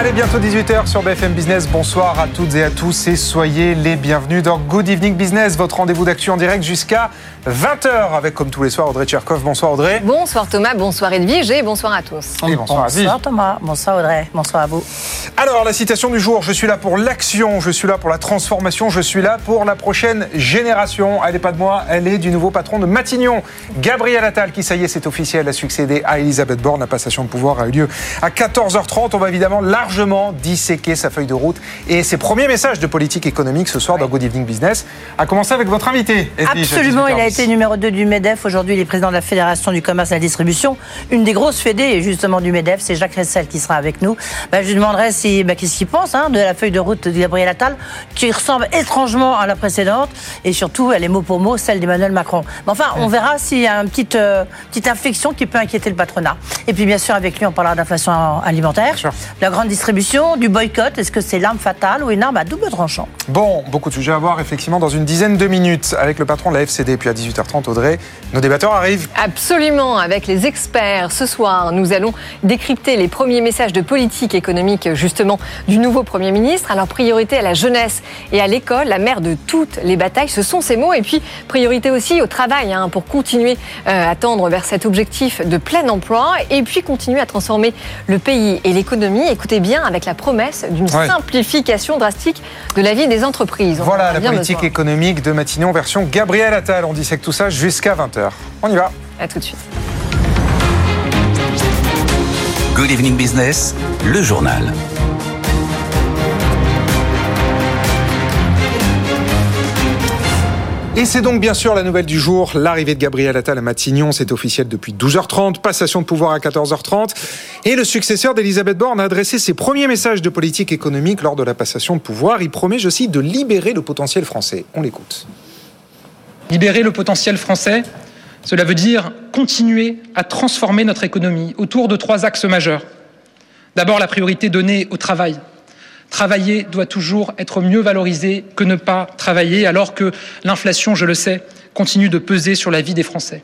Allez, bientôt 18h sur BFM Business. Bonsoir à toutes et à tous et soyez les bienvenus dans Good Evening Business, votre rendez-vous d'actu en direct jusqu'à 20h avec, comme tous les soirs, Audrey Tcherkov. Bonsoir Audrey. Bonsoir Thomas, bonsoir Edwige et bonsoir à tous. Et bonsoir, bonsoir Thomas, bonsoir Audrey, bonsoir à vous. Alors, la citation du jour, je suis là pour l'action, je suis là pour la transformation, je suis là pour la prochaine génération. Elle n'est pas de moi, elle est du nouveau patron de Matignon, Gabriel Attal, qui, ça y est, c'est officiel, a succédé à Elisabeth Borne. La passation de pouvoir a eu lieu à 14h30. On va évidemment largement disséquer sa feuille de route et ses premiers messages de politique économique ce soir dans Good Evening Business. A commencer avec votre invité. Absolument, il a été numéro 2 du MEDEF. Aujourd'hui, il est président de la Fédération du commerce et de la distribution. Une des grosses fédés, justement, du MEDEF, c'est Jacques Ressel qui sera avec nous. Bah, je lui demanderai si, bah, qu'est-ce qu'il pense hein, de la feuille de route de Gabriel Attal, qui ressemble étrangement à la précédente, et surtout, elle est mot pour mot celle d'Emmanuel Macron. Mais enfin, on verra s'il y a une petite, euh, petite inflexion qui peut inquiéter le patronat. Et puis, bien sûr, avec lui, on parlera d'inflation alimentaire, la grande distribution, du boycott. Est-ce que c'est l'arme fatale ou une arme à double tranchant? Bon, beaucoup de sujets à voir, effectivement, dans une dizaine de minutes avec le patron de la FCD. Puis à 18h30, Audrey, nos débatteurs arrivent. Absolument, avec les experts. Ce soir, nous allons décrypter les premiers messages de politique économique, justement, du nouveau Premier ministre. Alors, priorité à la jeunesse et à l'école, la mère de toutes les batailles, ce sont ces mots. Et puis, priorité aussi au travail, hein, pour continuer euh, à tendre vers cet objectif de plein emploi. Et puis, continuer à transformer le pays et l'économie. Écoutez bien, avec la promesse d'une simplification drastique de la vie des entreprises. voilà la politique économique de Matignon version Gabriel Attal. On dissèque tout ça jusqu'à 20h. On y va. À tout de suite. Good Evening Business, le journal. Et c'est donc bien sûr la nouvelle du jour, l'arrivée de Gabriel Attal à Matignon, c'est officiel depuis 12h30, passation de pouvoir à 14h30, et le successeur d'Elisabeth Borne a adressé ses premiers messages de politique économique lors de la passation de pouvoir. Il promet, je cite, de libérer le potentiel français. On l'écoute. Libérer le potentiel français, cela veut dire continuer à transformer notre économie autour de trois axes majeurs. D'abord, la priorité donnée au travail Travailler doit toujours être mieux valorisé que ne pas travailler, alors que l'inflation, je le sais, continue de peser sur la vie des Français.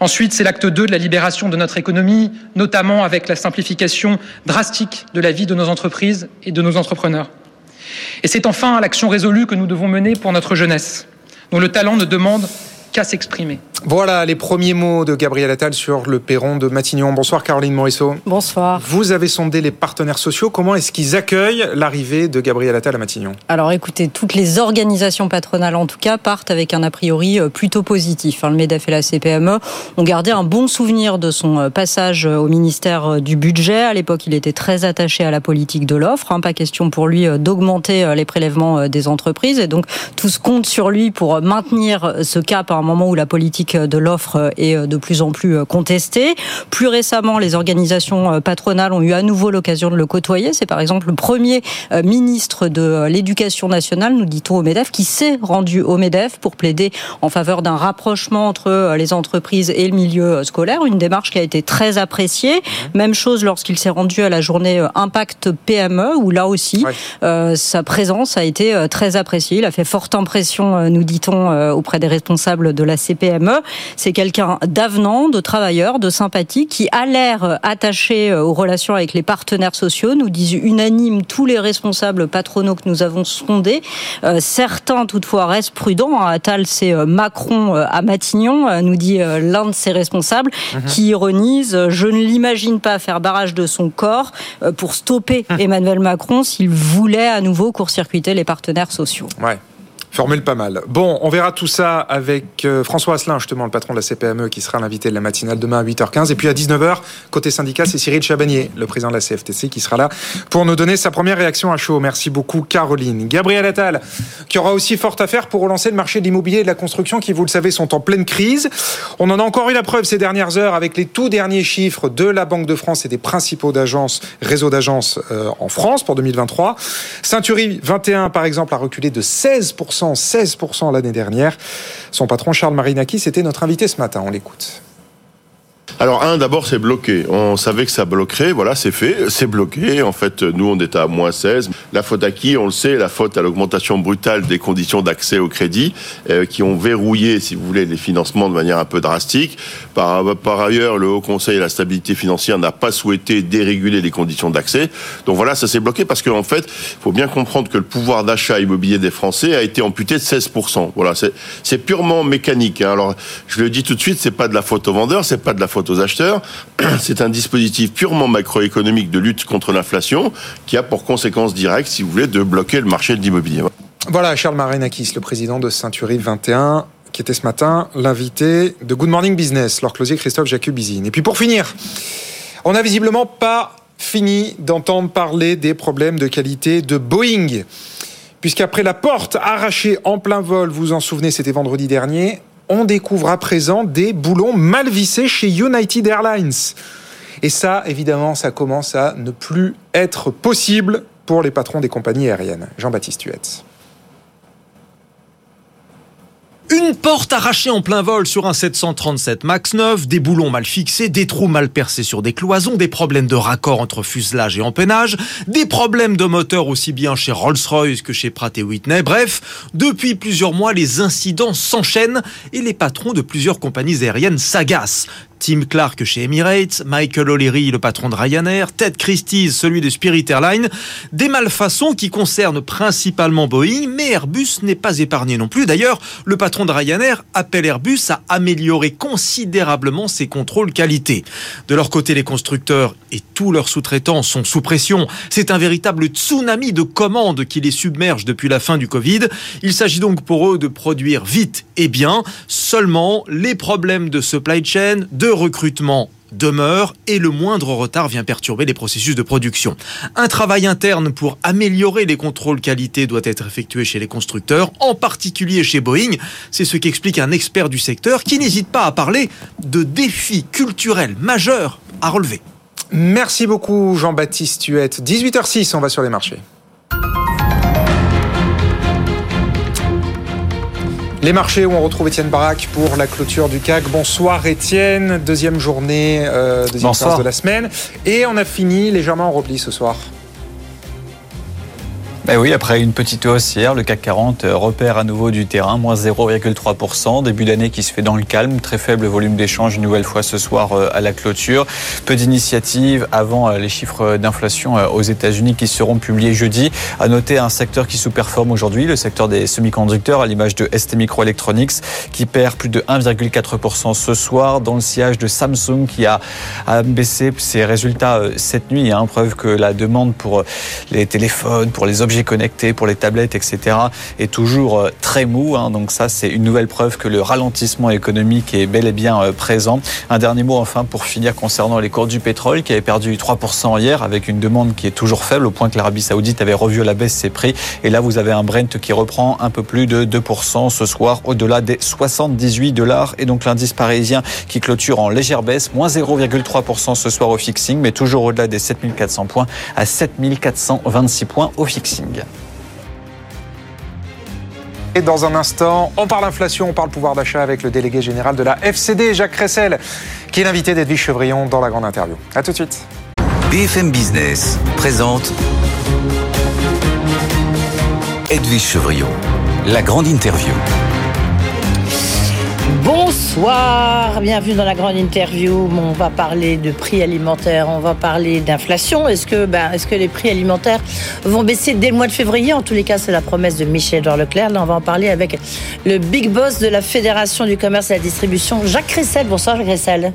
Ensuite, c'est l'acte 2 de la libération de notre économie, notamment avec la simplification drastique de la vie de nos entreprises et de nos entrepreneurs. Et c'est enfin l'action résolue que nous devons mener pour notre jeunesse, dont le talent ne demande qu'à s'exprimer. Voilà les premiers mots de Gabriel Attal sur le perron de Matignon. Bonsoir Caroline Morisseau. Bonsoir. Vous avez sondé les partenaires sociaux. Comment est-ce qu'ils accueillent l'arrivée de Gabriel Attal à Matignon? Alors écoutez, toutes les organisations patronales en tout cas partent avec un a priori euh, plutôt positif. Le MEDEF et la CPME ont gardé un bon souvenir de son euh, passage euh, au ministère du Budget. À l'époque, il était très attaché à la politique de l'offre. Hein. Pas question pour lui d'augmenter les prélèvements des entreprises. Et donc, tout se compte sur lui pour maintenir ce cap à un moment où la politique de l'offre est de plus en plus contestée. Plus récemment, les organisations patronales ont eu à nouveau l'occasion de le côtoyer. C'est par exemple le premier euh, ministre de l'Éducation nationale, nous dit-on au MEDEF, qui s'est rendu au MEDEF pour plaider en faveur d'un rapprochement entre euh, les entreprises et le milieu euh, scolaire. Une démarche qui a été très appréciée. Même chose lorsqu'il s'est rendu à la journée Impact PME, où là aussi, sa présence a été très appréciée. Il a fait forte impression, nous dit-on, auprès des responsables de la CPME. C'est quelqu'un d'avenant, de travailleur, de sympathique, qui a l'air attaché aux relations avec les partenaires sociaux, nous disent unanime tous les responsables patronaux que nous avons sondés. Euh, certains, toutefois, restent prudents. Attal, c'est euh, Macron euh, à Matignon, nous dit l'un de ses responsables, mhm. qui ironise Je ne l'imagine pas faire barrage de son corps pour stopper mhm. Emmanuel Macron s'il voulait à nouveau court-circuiter les partenaires sociaux. Ouais. Formule pas mal. Bon, on verra tout ça avec euh, François Asselin, justement, le patron de la CPME, qui sera l'invité de la matinale demain à 8h15. Et puis à 19h, côté syndicat, c'est Cyril Chabanier, le président de la CFTC, qui sera là pour nous donner sa première réaction à chaud. Merci beaucoup, Caroline. Gabriel Attal, qui aura aussi fort à faire pour relancer le marché de l'immobilier et de la construction, qui, vous le savez, sont en pleine crise. On en a encore eu la preuve ces dernières heures avec les tout derniers chiffres de la Banque de France et des principaux d'agences, réseaux d'agences euh, en France pour 2023. Ceinturie 21, par exemple, a reculé de 16% 16% l'année dernière. Son patron Charles Marinaki, c'était notre invité ce matin. On l'écoute. Alors un, d'abord, c'est bloqué. On savait que ça bloquerait, voilà, c'est fait, c'est bloqué. En fait, nous, on est à moins 16. La faute à qui? On le sait, la faute à l'augmentation brutale des conditions d'accès au crédit, euh, qui ont verrouillé, si vous voulez, les financements de manière un peu drastique. Par, par ailleurs, le Haut Conseil de la stabilité financière n'a pas souhaité déréguler les conditions d'accès. Donc voilà, ça s'est bloqué parce qu'en fait, il faut bien comprendre que le pouvoir d'achat immobilier des Français a été amputé de 16%. Voilà, c'est purement mécanique. Hein. Alors, je le dis tout de suite, c'est pas de la faute aux vendeurs, c'est pas de la faute aux acheteurs. C'est un dispositif purement macroéconomique de lutte contre l'inflation qui a pour conséquence directe, si vous voulez, de bloquer le marché de l'immobilier. Voilà, Charles Marinakis, le président de Century 21 qui était ce matin l'invité de Good Morning Business, leur closier Christophe Jacubizine. Et puis pour finir, on n'a visiblement pas fini d'entendre parler des problèmes de qualité de Boeing. Puisqu'après la porte arrachée en plein vol, vous vous en souvenez, c'était vendredi dernier, on découvre à présent des boulons mal vissés chez United Airlines. Et ça, évidemment, ça commence à ne plus être possible pour les patrons des compagnies aériennes. Jean-Baptiste Huette. Une porte arrachée en plein vol sur un 737 MAX 9, des boulons mal fixés, des trous mal percés sur des cloisons, des problèmes de raccord entre fuselage et empennage, des problèmes de moteur aussi bien chez Rolls-Royce que chez Pratt Whitney. Bref, depuis plusieurs mois, les incidents s'enchaînent et les patrons de plusieurs compagnies aériennes s'agacent. Tim Clark chez Emirates, Michael O'Leary, le patron de Ryanair, Ted Christie, celui de Spirit Airlines. Des malfaçons qui concernent principalement Boeing, mais Airbus n'est pas épargné non plus. D'ailleurs, le patron de Ryanair appelle Airbus à améliorer considérablement ses contrôles qualité. De leur côté, les constructeurs et tous leurs sous-traitants sont sous pression. C'est un véritable tsunami de commandes qui les submerge depuis la fin du Covid. Il s'agit donc pour eux de produire vite et bien. Seulement, les problèmes de supply chain, de recrutement demeure et le moindre retard vient perturber les processus de production. Un travail interne pour améliorer les contrôles qualité doit être effectué chez les constructeurs, en particulier chez Boeing. C'est ce qu'explique un expert du secteur qui n'hésite pas à parler de défis culturels majeurs à relever. Merci beaucoup Jean-Baptiste Huette. 18h06, on va sur les marchés. Les marchés où on retrouve Étienne Barak pour la clôture du CAC. Bonsoir Étienne, deuxième journée, euh, deuxième séance de la semaine. Et on a fini légèrement en repli ce soir. Ben oui, après une petite hausse hier, le CAC 40 euh, repère à nouveau du terrain, moins 0,3%. Début d'année qui se fait dans le calme, très faible volume d'échange une nouvelle fois ce soir euh, à la clôture. Peu d'initiatives avant euh, les chiffres d'inflation aux États-Unis qui seront publiés jeudi. À noter un secteur qui sous-performe aujourd'hui, le secteur des semi-conducteurs, à l'image de ST Microelectronics, qui perd plus de 1,4% ce soir, dans le sillage de Samsung qui a, baissé ses résultats cette nuit. Hein, preuve que la demande pour les téléphones, pour les objets connectés pour les tablettes, etc., est toujours euh, très mou. Hein. donc ça, c'est une nouvelle preuve que le ralentissement économique est bel et bien euh, présent. Un dernier mot enfin pour finir concernant les cours du pétrole qui avaient perdu 3% hier avec une demande qui est toujours faible au point que l'Arabie Saoudite avait revu à la baisse ses prix. Et là, vous avez un Brent qui reprend un peu plus de 2% ce soir au-delà des 78 dollars. Et donc l'indice parisien qui clôture en légère baisse, moins 0,3% ce soir au fixing, mais toujours au-delà des 7400 points à 7426 points au fixing. Et dans un instant, on parle inflation, on parle pouvoir d'achat avec le délégué général de la FCD, Jacques Cressel, qui est l'invité d'Edwige Chevrillon dans la grande interview. A tout de suite. BFM Business présente Edwige Chevrillon, la grande interview. Bonsoir, bienvenue dans la grande interview. On va parler de prix alimentaires, on va parler d'inflation. Est-ce que, ben, est-ce que les prix alimentaires vont baisser dès le mois de février? En tous les cas, c'est la promesse de Michel-Edouard Leclerc. Là, on va en parler avec le big boss de la Fédération du commerce et de la distribution, Jacques Cressel. Bonsoir, Jacques Cressel.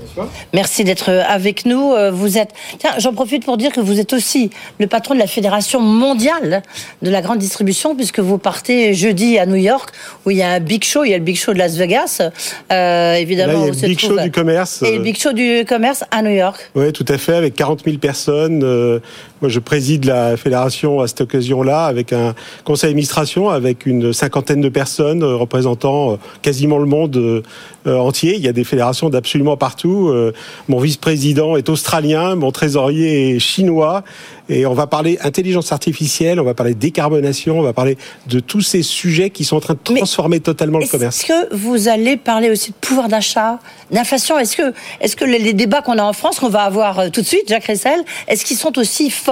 Merci d'être avec nous. Euh, vous êtes, tiens, j'en profite pour dire que vous êtes aussi le patron de la Fédération mondiale de la grande distribution, puisque vous partez jeudi à New York, où il y a un big show, il y a le big show de Las Vegas. Euh, évidemment, Là, il y a le Big Show du commerce. Et euh, le Big Show du commerce à New York. Oui, tout à fait, avec 40 000 personnes. Euh, moi, je préside la fédération à cette occasion-là, avec un conseil d'administration, avec une cinquantaine de personnes euh, représentant euh, quasiment le monde euh, entier. Il y a des fédérations d'absolument partout. Mon vice-président est australien, mon trésorier est chinois. Et on va parler intelligence artificielle, on va parler décarbonation, on va parler de tous ces sujets qui sont en train de transformer totalement le commerce. Est-ce que vous allez parler aussi de pouvoir d'achat, d'inflation? Est-ce que, les, débats qu'on a en France, qu'on va avoir tout de suite, Jacques Ressel, est-ce qu'ils sont aussi forts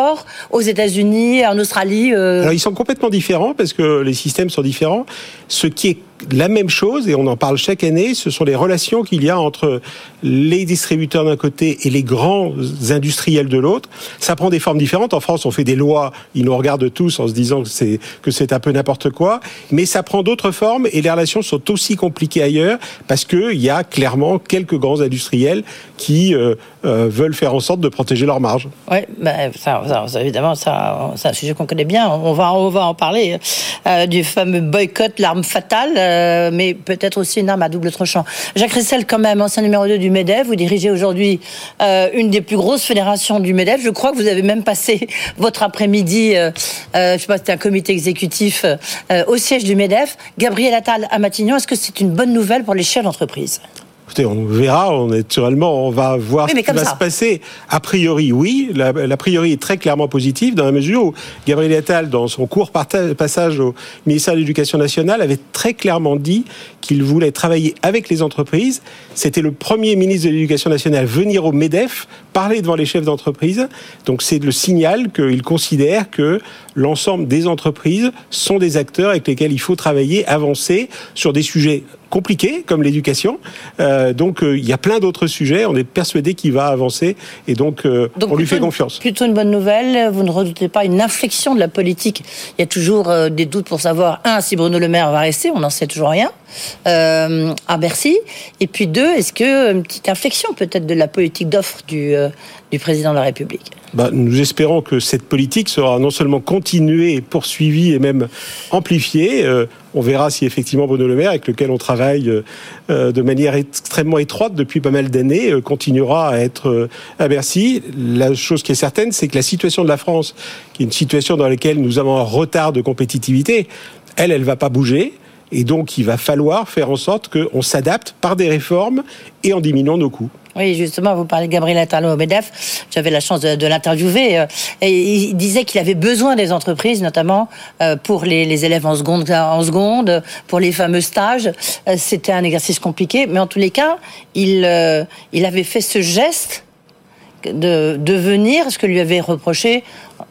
aux États-Unis, en Australie euh, Alors ils sont complètement différents parce que les systèmes sont différents. Ce qui est la même chose, et on en parle chaque année, ce sont les relations qu'il y a entre les distributeurs d'un côté et les grands industriels de l'autre. Ça prend des formes différentes. En France, on fait des lois, ils nous regardent tous en se disant que c'est un peu n'importe quoi, mais ça prend d'autres formes et les relations sont aussi compliquées ailleurs parce que il y a clairement quelques grands industriels qui euh, euh, veulent faire en sorte de protéger leurs marges. Oui, ben, ça, évidemment, c'est un sujet qu'on connaît bien. On va, on va en parler euh, du fameux boycott, l'arme fatale, euh, mais peut-être aussi une arme à double tranchant. Jacques Ressel, quand même, ancien numéro 2 du MEDEF, vous dirigez aujourd'hui euh, une des plus grosses fédérations du MEDEF. Je crois que vous avez même passé votre après-midi, euh, euh, je sais pas, c'était un comité exécutif au siège du MEDEF. Gabriel Attal à Matignon, est-ce que c'est une bonne nouvelle pour les chefs d'entreprise? Écoutez, on verra, on est naturellement, on va voir Oui, ce qui va ça. se passer. A priori, oui, la, la priori est très clairement positive dans la mesure où Gabriel Attal, dans son court passage au ministère de l'Éducation nationale, avait très clairement dit qu'il voulait travailler avec les entreprises. C'était le premier ministre de l'Éducation nationale venir au MEDEF parler devant les chefs d'entreprise. Donc c'est le signal qu'il considère que l'ensemble des entreprises sont des acteurs avec lesquels il faut travailler, avancer sur des sujets compliqués comme l'éducation. Euh, donc euh, il y a plein d'autres sujets. On est persuadé qu'il va avancer et donc, euh, Donc, on lui fait une- confiance. Plutôt une bonne nouvelle. Vous ne redoutez pas une inflexion de la politique. Il y a toujours des doutes pour savoir, un, si Bruno Le Maire va rester, on n'en sait toujours rien, à Bercy. Et puis deux, est-ce que une petite inflexion peut-être de la politique d'offre du, du président de la République? Bah, nous espérons que cette politique sera non seulement continuée, poursuivie et même amplifiée. Euh, on verra si effectivement Bruno Le Maire, avec lequel on travaille euh, euh, de manière extrêmement étroite depuis pas mal d'années, continuera à être à Bercy. La chose qui est certaine, c'est que la situation de la France, qui est une situation dans laquelle nous avons un retard de compétitivité, elle, elle va pas bouger. Et donc, il va falloir faire en sorte qu'on s'adapte par des réformes et en diminuant nos coûts. Oui, justement, vous parlez de Gabriel Attal au MEDEF. J'avais la chance de, l'interviewer. euh, il disait qu'il avait besoin des entreprises, notamment euh, pour les, élèves en seconde, en seconde, pour les fameux stages. Euh, C'était un exercice compliqué, mais en tous les cas, il, il avait fait ce geste de, de venir, ce que lui avait reproché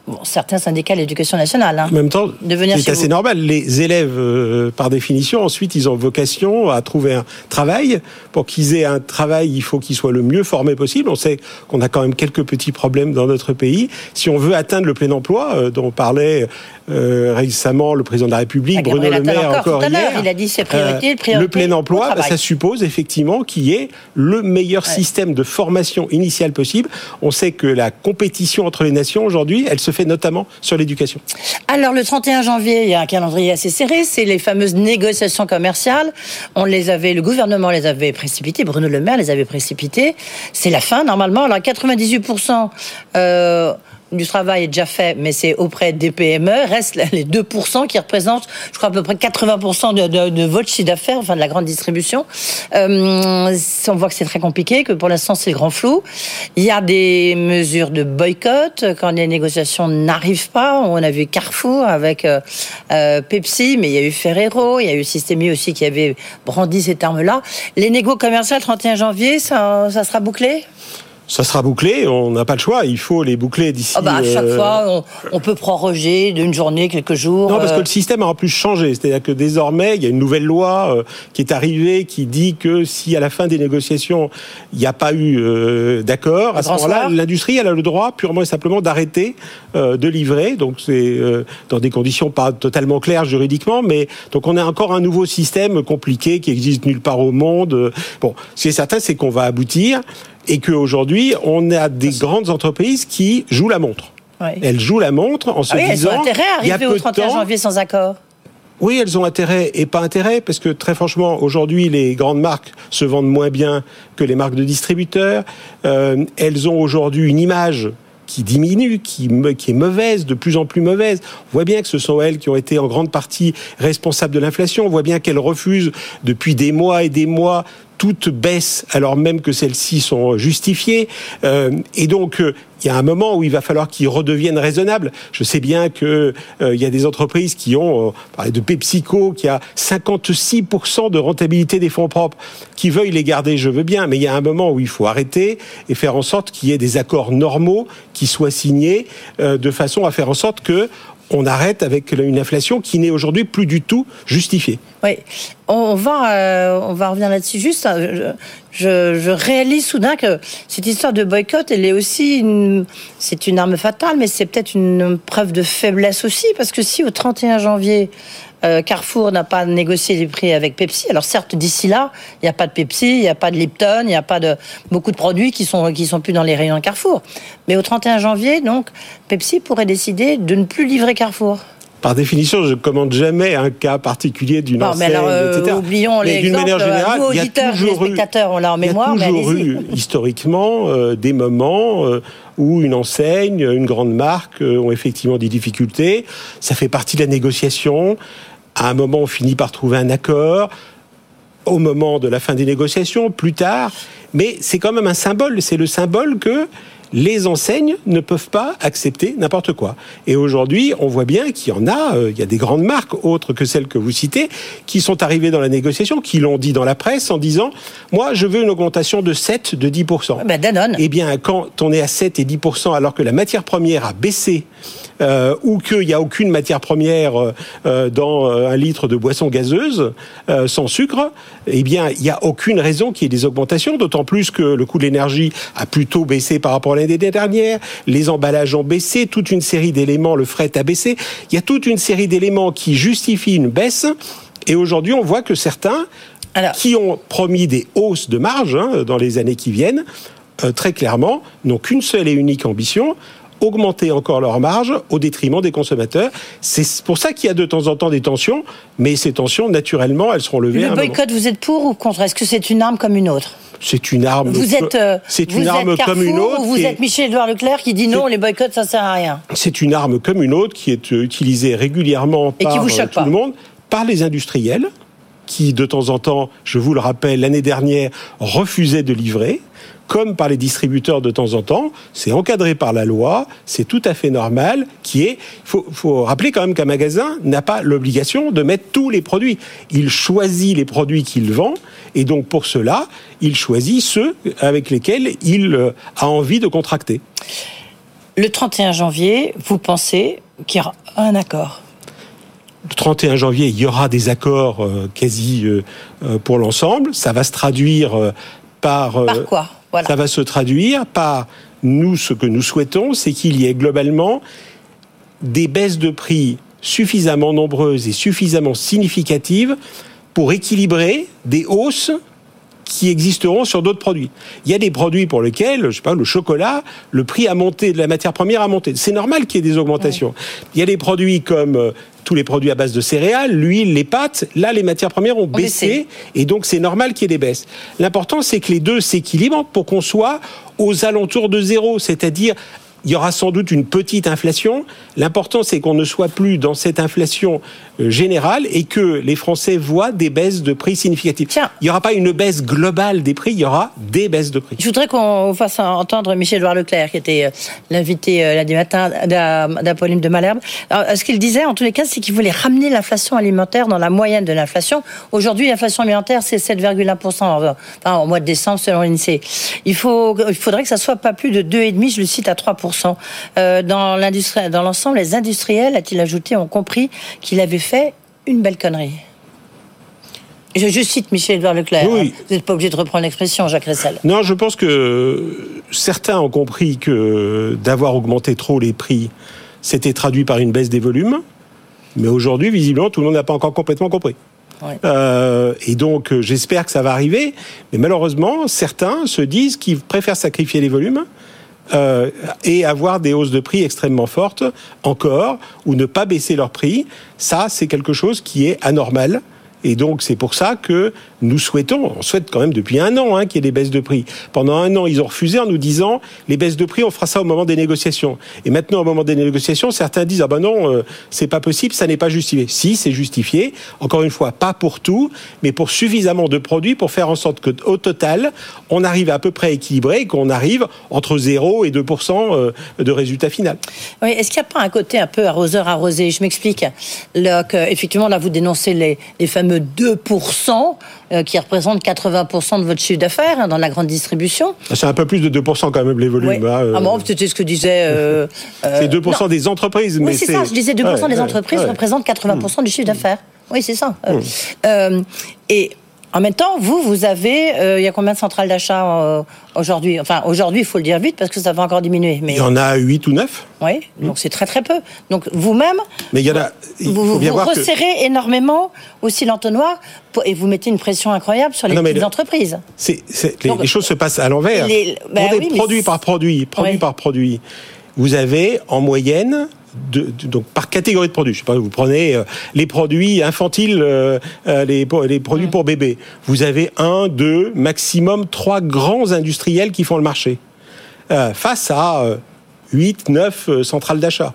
bon, certains syndicats de l'éducation nationale. hein, En même temps, c'est assez vous. normal. Les élèves, euh, par définition, ensuite, ils ont vocation à trouver un travail. Pour qu'ils aient un travail, il faut qu'ils soient le mieux formés possible. On sait qu'on a quand même quelques petits problèmes dans notre pays. Si on veut atteindre le plein emploi, euh, dont parlait euh, récemment le président de la République, Bruno Le Maire, encore encore hier, il a dit ses priorités, le priorité le plein emploi, bah, ça suppose effectivement qu'il y ait le meilleur système de formation initiale possible. On sait que la compétition entre les nations aujourd'hui, elle se fait notamment sur l'éducation. Alors, le 31 janvier, il y a un calendrier assez serré, c'est les fameuses négociations commerciales. On les avait, le gouvernement les avait précipitées, Bruno Le Maire les avait précipitées. C'est la fin, normalement. Alors, 98%, euh, du travail est déjà fait, mais c'est auprès des PME. Reste les 2% qui représentent, je crois, à peu près 80% de, de, de votre chiffre d'affaires, enfin de la grande distribution. Euh, on voit que c'est très compliqué, que pour l'instant c'est grand flou. Il y a des mesures de boycott quand les négociations n'arrivent pas. On a vu Carrefour avec euh, euh, Pepsi, mais il y a eu Ferrero, il y a eu Systemi aussi qui avait brandi ces termes-là. Les négos commerciales 31 janvier, ça sera bouclé? Ça sera bouclé, on n'a pas le choix, il faut les boucler d'ici. Ah bah, à chaque euh, fois, on, on peut proroger d'une journée, quelques jours. Non, parce euh, que le système a en plus changé. C'est-à-dire que désormais, il y a une nouvelle loi euh, qui est arrivée qui dit que si à la fin des négociations, il n'y a pas eu euh, d'accord, à ce moment-là, l'industrie elle a le droit purement et simplement d'arrêter euh, de livrer. Donc c'est euh, dans des conditions pas totalement claires juridiquement, mais donc on a encore un nouveau système compliqué qui existe nulle part au monde. Euh, Bon, ce qui est certain, c'est qu'on va aboutir et qu'aujourd'hui, on a des grandes entreprises qui jouent la montre. Elles jouent la montre en se Ah oui, elles ont intérêt à arriver au de 31 temps, janvier sans accord. oui, elles ont intérêt et pas intérêt, parce que très franchement, aujourd'hui, les grandes marques se vendent moins bien que les marques de distributeurs. Euh, elles ont aujourd'hui une image qui diminue, qui est mauvaise, de plus en plus mauvaise. On voit bien que ce sont elles qui ont été en grande partie responsables de l'inflation. On voit bien qu'elles refusent depuis des mois et des mois toute baisse, alors même que celles-ci sont justifiées. Euh, et donc, euh, il y a un moment où il va falloir qu'ils redeviennent raisonnables. Je sais bien que euh, il y a des entreprises qui ont, euh, on de PepsiCo, qui a 56% de rentabilité des fonds propres, qui veuillent les garder, je veux bien, mais il y a un moment où il faut arrêter et faire en sorte qu'il y ait des accords normaux qui soient signés de façon à faire en sorte que on arrête avec une inflation qui n'est aujourd'hui plus du tout justifiée. Oui, on va, euh, on va revenir là-dessus. Juste, euh, je, réalise soudain que cette histoire de boycott, elle est aussi, une, c'est une arme fatale, mais c'est peut-être une preuve de faiblesse aussi, parce que si au 31 janvier, euh, Carrefour n'a pas négocié les prix avec Pepsi. Alors certes, d'ici là, il n'y a pas de Pepsi, il n'y a pas de Lipton, il n'y a pas de beaucoup de produits qui sont sont plus dans les rayons de Carrefour. Mais au 31 janvier, donc, Pepsi pourrait décider de ne plus livrer Carrefour. Par définition, je ne commande jamais un cas particulier d'une Bon, mais enseigne, alors, euh, etc. oublions Mais d'une manière générale, nous, il y a toujours eu- on l'a en il y a mémoire, mais toujours eu historiquement euh, des moments euh, où une enseigne, une grande marque euh, ont effectivement des difficultés. Ça fait partie de la négociation. À un moment, on finit par trouver un accord. Au moment de la fin des négociations, plus tard. Mais c'est quand même un symbole. C'est le symbole que les enseignes ne peuvent pas accepter n'importe quoi. Et aujourd'hui, on voit bien qu'il y en a, euh, il y a des grandes marques, autres que celles que vous citez, qui sont arrivées dans la négociation, qui l'ont dit dans la presse en disant, moi, je veux une augmentation de 7, de 10%. Ben, Danone. Eh bien, quand on est à 7 et 10%, alors que la matière première a baissé, euh, ou qu'il n'y a aucune matière première euh, euh, dans euh, un litre de boisson gazeuse euh, sans sucre, eh bien, il n'y a aucune raison qu'il y ait des augmentations, d'autant plus que le coût de l'énergie a plutôt baissé par rapport à l'année dernière, les emballages ont baissé, toute une série d'éléments, le fret a baissé, il y a toute une série d'éléments qui justifient une baisse, et aujourd'hui, on voit que certains qui ont promis des hausses de marge hein, dans les années qui viennent, euh, très clairement, n'ont qu'une seule et unique ambition, augmenter encore leur marge au détriment des consommateurs. C'est pour ça qu'il y a de temps en temps des tensions, mais ces tensions, naturellement, elles seront levées. à Le moment. boycott, vous êtes pour ou contre? Est-ce que c'est une arme comme une autre? C'est une arme. Vous êtes, euh, c'est une arme Carrefour comme une autre. ou vous êtes Michel-Édouard Leclerc qui dit non, les boycotts, ça sert à rien? C'est une arme comme une autre qui est euh, utilisée régulièrement Et qui par vous euh, tout pas? le monde, par les industriels, qui de temps en temps, je vous le rappelle, l'année dernière, refusaient de livrer comme par les distributeurs de temps en temps, c'est encadré par la loi, c'est tout à fait normal, qui est, faut, faut rappeler quand même qu'un magasin n'a pas l'obligation de mettre tous les produits. Il choisit les produits qu'il vend, et donc pour cela, il choisit ceux avec lesquels il euh, a envie de contracter. Le 31 janvier, vous pensez qu'il y aura un accord? Le 31 janvier, il y aura des accords euh, quasi euh, pour l'ensemble. Ça va se traduire par... Par quoi? Ça va se traduire par nous, ce que nous souhaitons, c'est qu'il y ait globalement des baisses de prix suffisamment nombreuses et suffisamment significatives pour équilibrer des hausses qui existeront sur d'autres produits. Il y a des produits pour lesquels, je sais pas, le chocolat, le prix a monté, de la matière première a monté. C'est normal qu'il y ait des augmentations. Il y a des produits comme euh, tous les produits à base de céréales, l'huile, les pâtes, là les matières premières ont baissé, baissé. et donc c'est normal qu'il y ait des baisses. L'important c'est que les deux s'équilibrent pour qu'on soit aux alentours de zéro, c'est-à-dire il y aura sans doute une petite inflation. L'important, c'est qu'on ne soit plus dans cette inflation générale et que les Français voient des baisses de prix significatives. Tiens. Il n'y aura pas une baisse globale des prix, il y aura des baisses de prix. Je voudrais qu'on fasse entendre Michel-Edouard Leclerc, qui était euh, l'invité euh, lundi matin d'A- d'Apolline de Malherbe. Alors, ce qu'il disait, en tous les cas, c'est qu'il voulait ramener l'inflation alimentaire dans la moyenne de l'inflation. Aujourd'hui, l'inflation alimentaire, c'est 7,1% en- enfin, au mois de décembre, selon l'INSEE. Il, faut, il faudrait que ça soit pas plus de 2,5%, je le cite, à 3%. Euh, dans l'industrie- dans l'ensemble, les industriels, a-t-il ajouté, ont compris qu'il avait fait une belle connerie. Je, je cite Michel-Edouard Leclerc. Oui. hein. Vous n'êtes pas obligé de reprendre l'expression, Jacques Ressel. Non, je pense que certains ont compris que d'avoir augmenté trop les prix, c'était traduit par une baisse des volumes. Mais aujourd'hui, visiblement, tout le monde n'a pas encore complètement compris. Ouais. Euh, et donc, euh, j'espère que ça va arriver. Mais malheureusement, certains se disent qu'ils préfèrent sacrifier les volumes euh, et avoir des hausses de prix extrêmement fortes encore, ou ne pas baisser leurs prix. Ça, c'est quelque chose qui est anormal. Et donc, c'est pour ça que nous souhaitons, on souhaite quand même depuis un an hein, qu'il y ait des baisses de prix. Pendant un an, ils ont refusé en nous disant les baisses de prix, on fera ça au moment des négociations. Et maintenant, au moment des négociations, certains disent ah ben non, euh, c'est pas possible, ça n'est pas justifié. Si, c'est justifié. Encore une fois, pas pour tout, mais pour suffisamment de produits pour faire en sorte que, au total, on arrive à peu près équilibré et qu'on arrive entre 0 et 2% euh, de résultat final. Oui, est-ce qu'il n'y a pas un côté un peu arroseur arrosé? Je m'explique. Effectivement, là, vous dénoncez les, les fameux 2% euh, qui représentent 80% de votre chiffre d'affaires hein, dans la grande distribution. C'est un peu plus de 2 quand même les volumes. Oui. hein, euh, Ah bon, c'était ce que disait. euh, euh, c'est 2 non. des entreprises. mais Oui, c'est ça. Je disais 2% Ouais, des entreprises ouais. Représentent 80% du chiffre d'affaires. Oui, c'est ça. Euh, euh, et en même temps, vous, vous avez. euh, il y a combien de centrales d'achat euh, aujourd'hui? Enfin, aujourd'hui, il faut le dire vite parce que ça va encore diminuer. Mais Il y en a 8 ou 9. oui, donc c'est très très peu. Donc vous-même, Mais il y en a. Il vous, faut bien vous voir que. resserrez énormément aussi l'entonnoir et vous mettez une pression incroyable sur les Ah non, mais petites le- entreprises. c'est- c'est- les, Donc- les choses se passent à l'envers. Les- oui, mais produit par produit, produit par produit. Vous avez en moyenne. Donc par catégorie de produits, je sais pas, vous prenez euh, les produits infantiles, euh, euh, les, produits pour bébés. Vous avez un, deux, maximum trois grands industriels qui font le marché face à euh, 8, 9 euh, centrales d'achat.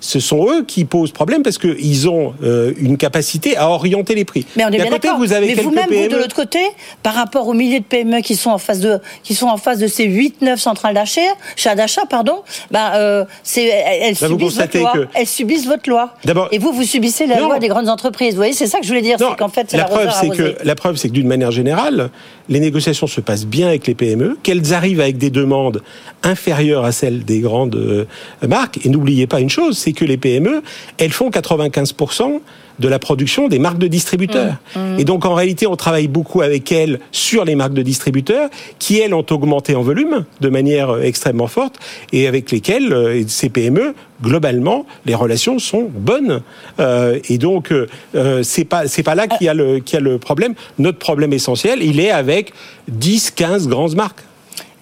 Ce sont eux qui posent problème parce qu'ils ont euh, une capacité à orienter les prix. Mais on est bien côté, vous avez Mais vous-même, vous, PME. de l'autre côté, par rapport aux milliers de PME qui sont en face de, qui sont en face de ces 8-9 centrales d'achat, chat d'achat, pardon, ben, euh, elles, Là, subissent votre loi. que- Elles subissent votre loi. D'abord- Et vous, vous subissez la Non. loi des grandes entreprises. Vous voyez, c'est ça que je voulais dire. Non, C'est qu'en fait, c'est la preuve, c'est que la preuve, c'est que d'une manière générale, les négociations se passent bien avec les PME, qu'elles arrivent avec des demandes inférieures à celles des grandes euh, marques. Et n'oubliez pas une chose, c'est que les PME, elles font 95% de la production des marques de distributeurs. Et donc en réalité, on travaille beaucoup avec elles sur les marques de distributeurs, qui elles ont augmenté en volume de manière euh, extrêmement forte, et avec lesquelles euh, ces PME, globalement, les relations sont bonnes. Euh, et donc euh, c'est pas pas là qu'il y a le y a le problème. Notre problème essentiel, il est avec 10, 15 grandes marques.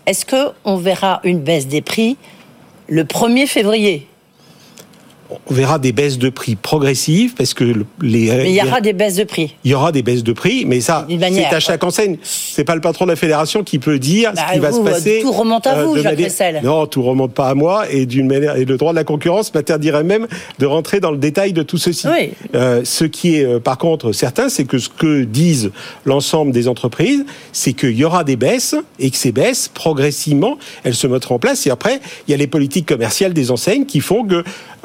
Est-ce que on verra une baisse des prix le 1er février? On verra des baisses de prix progressives parce que le- les Mais il y aura des baisses de prix. il y aura des baisses de prix, mais ça, c'est à chaque enseigne. C'est pas le patron de la fédération qui peut dire Bah, ce qui va vous, se passer. tout remonte à vous, de Jacques manière-. Non, tout remonte pas à moi et d'une manière et le droit de la concurrence m'interdirait même de rentrer dans le détail de tout ceci. Oui. Euh, ce qui est euh, par contre certain, c'est que ce que disent l'ensemble des entreprises, c'est qu'il y aura des baisses et que ces baisses, progressivement, elles se mettront en place. Et après, il y a les politiques commerciales des enseignes qui font que euh, euh,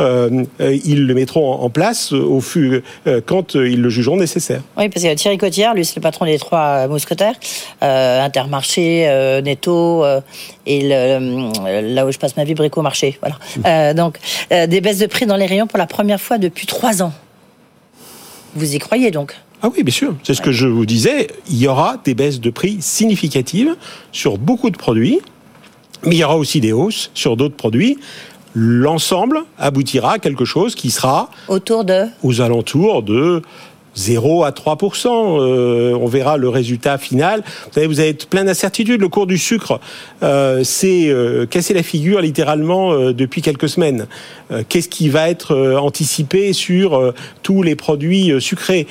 ils le mettront en place au fur euh, quand euh, ils le jugeront nécessaire. Oui, parce que Thierry Cotillard, lui, c'est le patron des trois euh, mousquetaires, euh, Intermarché, euh, Netto, euh, et le, euh, là où je passe ma vie, Bricomarché. Voilà. Euh, donc, euh, des baisses de prix dans les rayons pour la première fois depuis trois ans. Vous y croyez donc? Ah oui, bien sûr. C'est ce que je vous disais. Il y aura des baisses de prix significatives sur beaucoup de produits, mais il y aura aussi des hausses sur d'autres produits. L'ensemble aboutira à quelque chose qui sera Autour de aux alentours de 0 à 3% euh, On verra le résultat final. Vous savez, vous avez plein d'incertitudes. Le cours du sucre euh, s'est euh, cassé la figure littéralement euh, depuis quelques semaines. Euh, Qu'est-ce qui va être euh, anticipé sur tous les produits sucrés,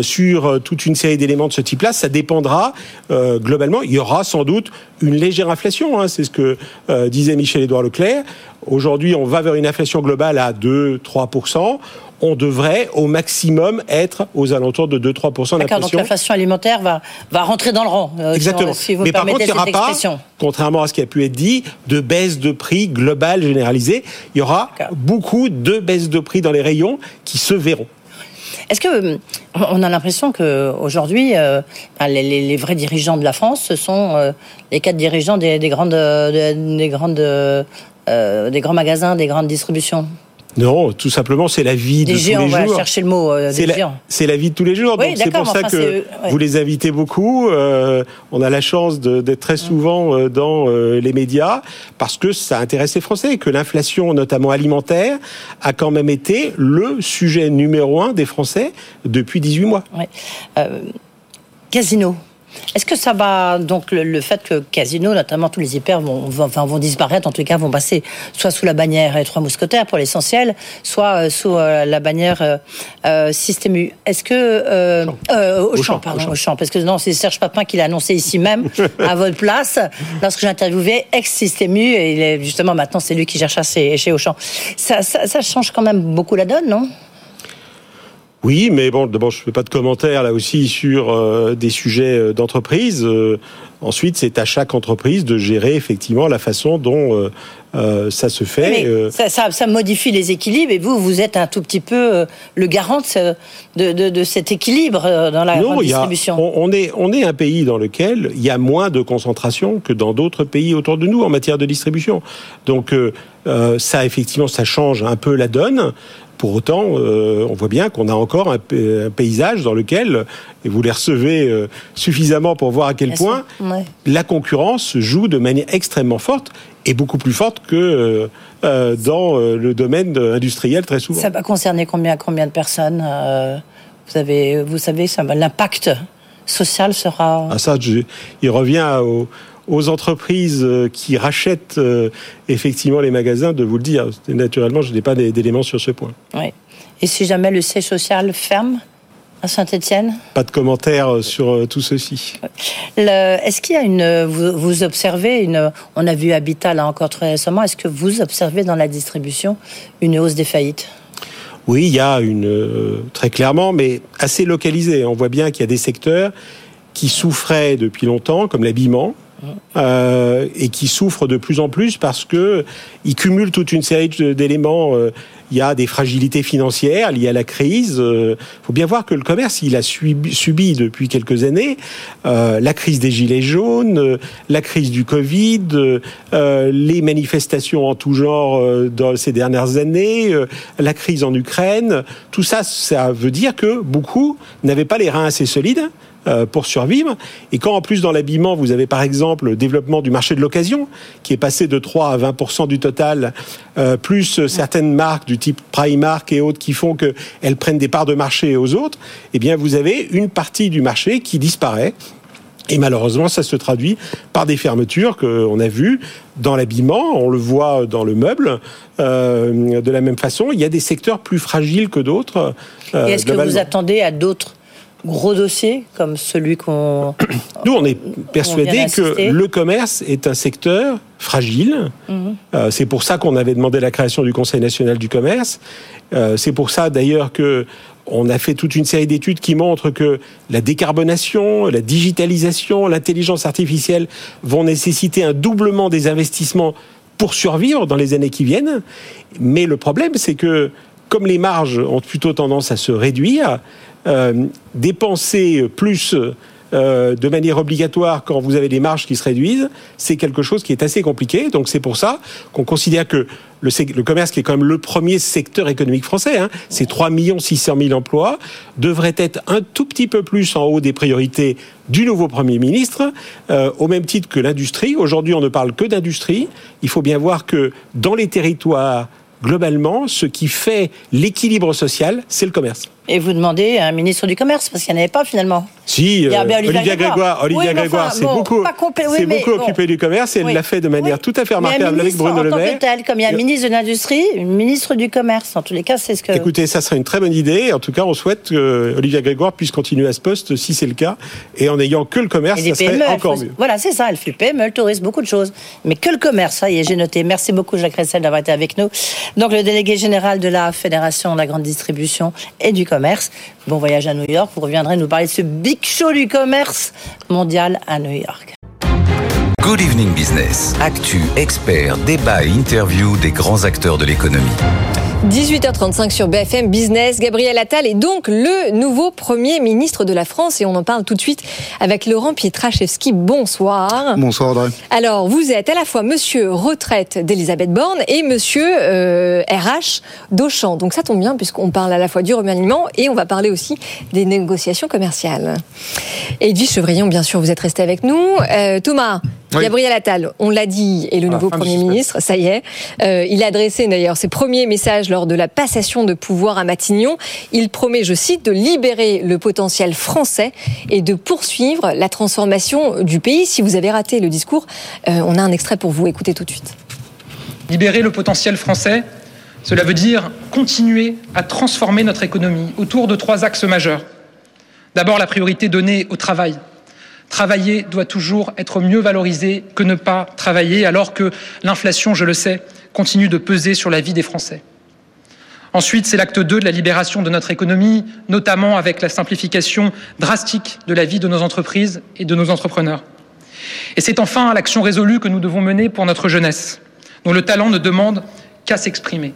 sur toute une série d'éléments de ce type-là Ça dépendra globalement. Il y aura sans doute une légère inflation. Hein, C'est ce que disait Michel-Édouard Leclerc. Aujourd'hui, on va vers une inflation globale à 2-3% on devrait au maximum être aux alentours de 2-3% D'accord, donc l'inflation alimentaire va, va rentrer dans le rang. euh, Exactement. Si vous Mais par contre, permettez il n'y aura cette pas, contrairement à ce qui a pu être dit, de baisse de prix globale généralisée. Il y aura beaucoup de baisses de prix dans les rayons qui se verront. Est-ce que euh, on a l'impression que aujourd'hui, euh, les, vrais dirigeants de la France, ce sont euh, les quatre dirigeants des, des grandes, des grandes, euh, des grands magasins, des grandes distributions, Non, tout simplement, c'est la vie des de géants. tous les jours. chercher le mot euh, des la, géants. c'est la vie de tous les jours. Oui, c'est pour ça enfin, que ouais. vous les invitez beaucoup. Euh, on a la chance d'être très souvent euh, dans les médias parce que ça intéresse les Français et que l'inflation, notamment alimentaire, a quand même été le sujet numéro un des Français depuis 18 mois. Ouais. Casino. Est-ce que ça va donc le, le fait que casino, notamment tous les hyper vont, vont, enfin, vont disparaître, en tout cas vont passer soit sous la bannière les trois mousquetaires pour l'essentiel, soit euh, sous euh, la bannière euh, euh, Système U. Est-ce que euh, euh, au champ, pardon, au champ, parce que non, c'est Serge Papin qui l'a annoncé ici même à votre place lorsque j'ai interviewé ex Système U et il est, justement maintenant c'est lui qui gère ça chez, chez Auchan. Ça, ça, ça change quand même beaucoup la donne, non? Oui, mais bon, d'abord, je ne fais pas de commentaires là aussi sur euh, des sujets euh, d'entreprise. Euh, ensuite, c'est à chaque entreprise de gérer effectivement la façon dont euh, ça se fait. Mais ça, ça- ça modifie les équilibres et vous, vous êtes un tout petit peu le garant de, ce- de, de- de cet équilibre dans la y a- distribution. on, on est, on est un pays dans lequel il y a moins de concentration que dans d'autres pays autour de nous en matière de distribution. Donc euh, ça, effectivement, ça change un peu la donne. Pour autant, euh, on voit bien qu'on a encore un, pa- un paysage dans lequel, et vous les recevez euh, suffisamment pour voir à quel Bien point. Ouais. la concurrence joue de manière extrêmement forte et beaucoup plus forte que euh, dans le domaine industriel très souvent. Ça va concerner combien, combien de personnes vous, avez, vous savez, l'impact social sera... Ah ça, je- il revient aux, aux entreprises euh, qui rachètent euh, effectivement les magasins de vous le dire. Naturellement, je n'ai pas d'é- d'éléments sur ce point. Oui. Et si jamais le siège social ferme à Saint-Etienne Pas de commentaires euh, sur tout ceci. Est-ce qu'il y a une... Vous, vous observez une... On a vu Habitat là encore très récemment. Est-ce que vous observez dans la distribution une hausse des faillites? Oui, il y a une très clairement, mais assez localisée. On voit bien qu'il y a des secteurs qui souffraient depuis longtemps, comme l'habillement. Euh, et qui souffrent de plus en plus parce que ils cumulent toute une série d'éléments. euh, Il y a des fragilités financières liées à la crise. Il faut bien voir que le commerce, il a subi, depuis quelques années euh, la crise des gilets jaunes, euh, la crise du Covid, euh, les manifestations en tout genre euh, dans ces dernières années, euh, la crise en Ukraine. Tout ça, ça veut dire que beaucoup n'avaient pas les reins assez solides euh, pour survivre. Et quand en plus dans l'habillement, vous avez par exemple le développement du marché de l'occasion, qui est passé de 3 à 20% du total, euh, plus euh, certaines marques du type Primark et autres qui font qu'elles prennent des parts de marché aux autres, eh bien vous avez une partie du marché qui disparaît. Et malheureusement, ça se traduit par des fermetures qu'on a vues dans l'habillement, on le voit dans le meuble. Euh, de la même façon, il y a des secteurs plus fragiles que d'autres. euh, est-ce que vous attendez à d'autres gros dossiers comme celui qu'on... Nous, on est persuadé que le commerce est un secteur fragile. Mhm. Euh, c'est pour ça qu'on avait demandé la création du Conseil national du commerce. Euh, c'est pour ça d'ailleurs que on a fait toute une série d'études qui montrent que la décarbonation, la digitalisation, l'intelligence artificielle vont nécessiter un doublement des investissements pour survivre dans les années qui viennent. Mais le problème, c'est que comme les marges ont plutôt tendance à se réduire, dépenser plus euh, de manière obligatoire quand vous avez des marges qui se réduisent, c'est quelque chose qui est assez compliqué. Donc c'est pour ça qu'on considère que le, le commerce, qui est quand même le premier secteur économique français, hein, c'est 3 600 000 emplois, devrait être un tout petit peu plus en haut des priorités du nouveau Premier ministre, euh, au même titre que l'industrie. Aujourd'hui, on ne parle que d'industrie. Il faut bien voir que dans les territoires, globalement, ce qui fait l'équilibre social, c'est le commerce. Et vous demandez à un ministre du Commerce, parce qu'il n'y en avait pas finalement. Si, euh, Olivia Grégoire. Olivia Oui, Grégoire enfin, s'est bon, beaucoup, pas complet- oui, s'est mais beaucoup bon. occupée du commerce et elle Oui. l'a fait de manière tout à fait remarquable avec Bruno en Le tant Maire. que tel, comme il y a un ministre de l'Industrie, une ministre du Commerce. En tous les cas, c'est ce que. Écoutez, ça serait une très bonne idée. En tout cas, on souhaite que Olivia Grégoire puisse continuer à ce poste si c'est le cas. Et en ayant que le commerce, Et ça serait PME, encore faut- mieux. Voilà, c'est ça. Elle fait le PME, le tourisme, beaucoup de choses. Mais que le commerce, ça y est, j'ai noté. Merci beaucoup, Jacques Ressel, d'avoir été avec nous. Donc, le délégué général de la Fédération de la grande distribution et du Bon voyage à New York. Vous reviendrez nous parler de ce big show du commerce mondial à New York. Good Evening Business. Actu, experts, débat et interview des grands acteurs de l'économie. 18h35 sur BFM Business. Gabriel Attal est donc le nouveau Premier ministre de la France et on en parle tout de suite avec Laurent Pietraszewski. Bonsoir. Bonsoir Audrey. Alors, vous êtes à la fois monsieur retraite d'Elisabeth Borne et monsieur euh, RH d'Auchan. Donc ça tombe bien puisqu'on parle à la fois du remaniement et on va parler aussi des négociations commerciales. Edwige Chevrillon, bien sûr, vous êtes resté avec nous. Euh, Thomas, Oui. Gabriel Attal, on l'a dit, est le nouveau Premier ministre, ça y est. Euh, il a adressé d'ailleurs ses premiers messages lors de la passation de pouvoir à Matignon. Il promet, je cite, de libérer le potentiel français et de poursuivre la transformation du pays. Si vous avez raté le discours, euh, on a un extrait pour vous. Écoutez tout de suite. Libérer le potentiel français, cela veut dire continuer à transformer notre économie autour de trois axes majeurs. D'abord, la priorité donnée au travail. Travailler doit toujours être mieux valorisé que ne pas travailler, alors que l'inflation, je le sais, continue de peser sur la vie des Français. Ensuite, c'est l'acte 2 de la libération de notre économie, notamment avec la simplification drastique de la vie de nos entreprises et de nos entrepreneurs. Et c'est enfin l'action résolue que nous devons mener pour notre jeunesse, dont le talent ne demande qu'à s'exprimer.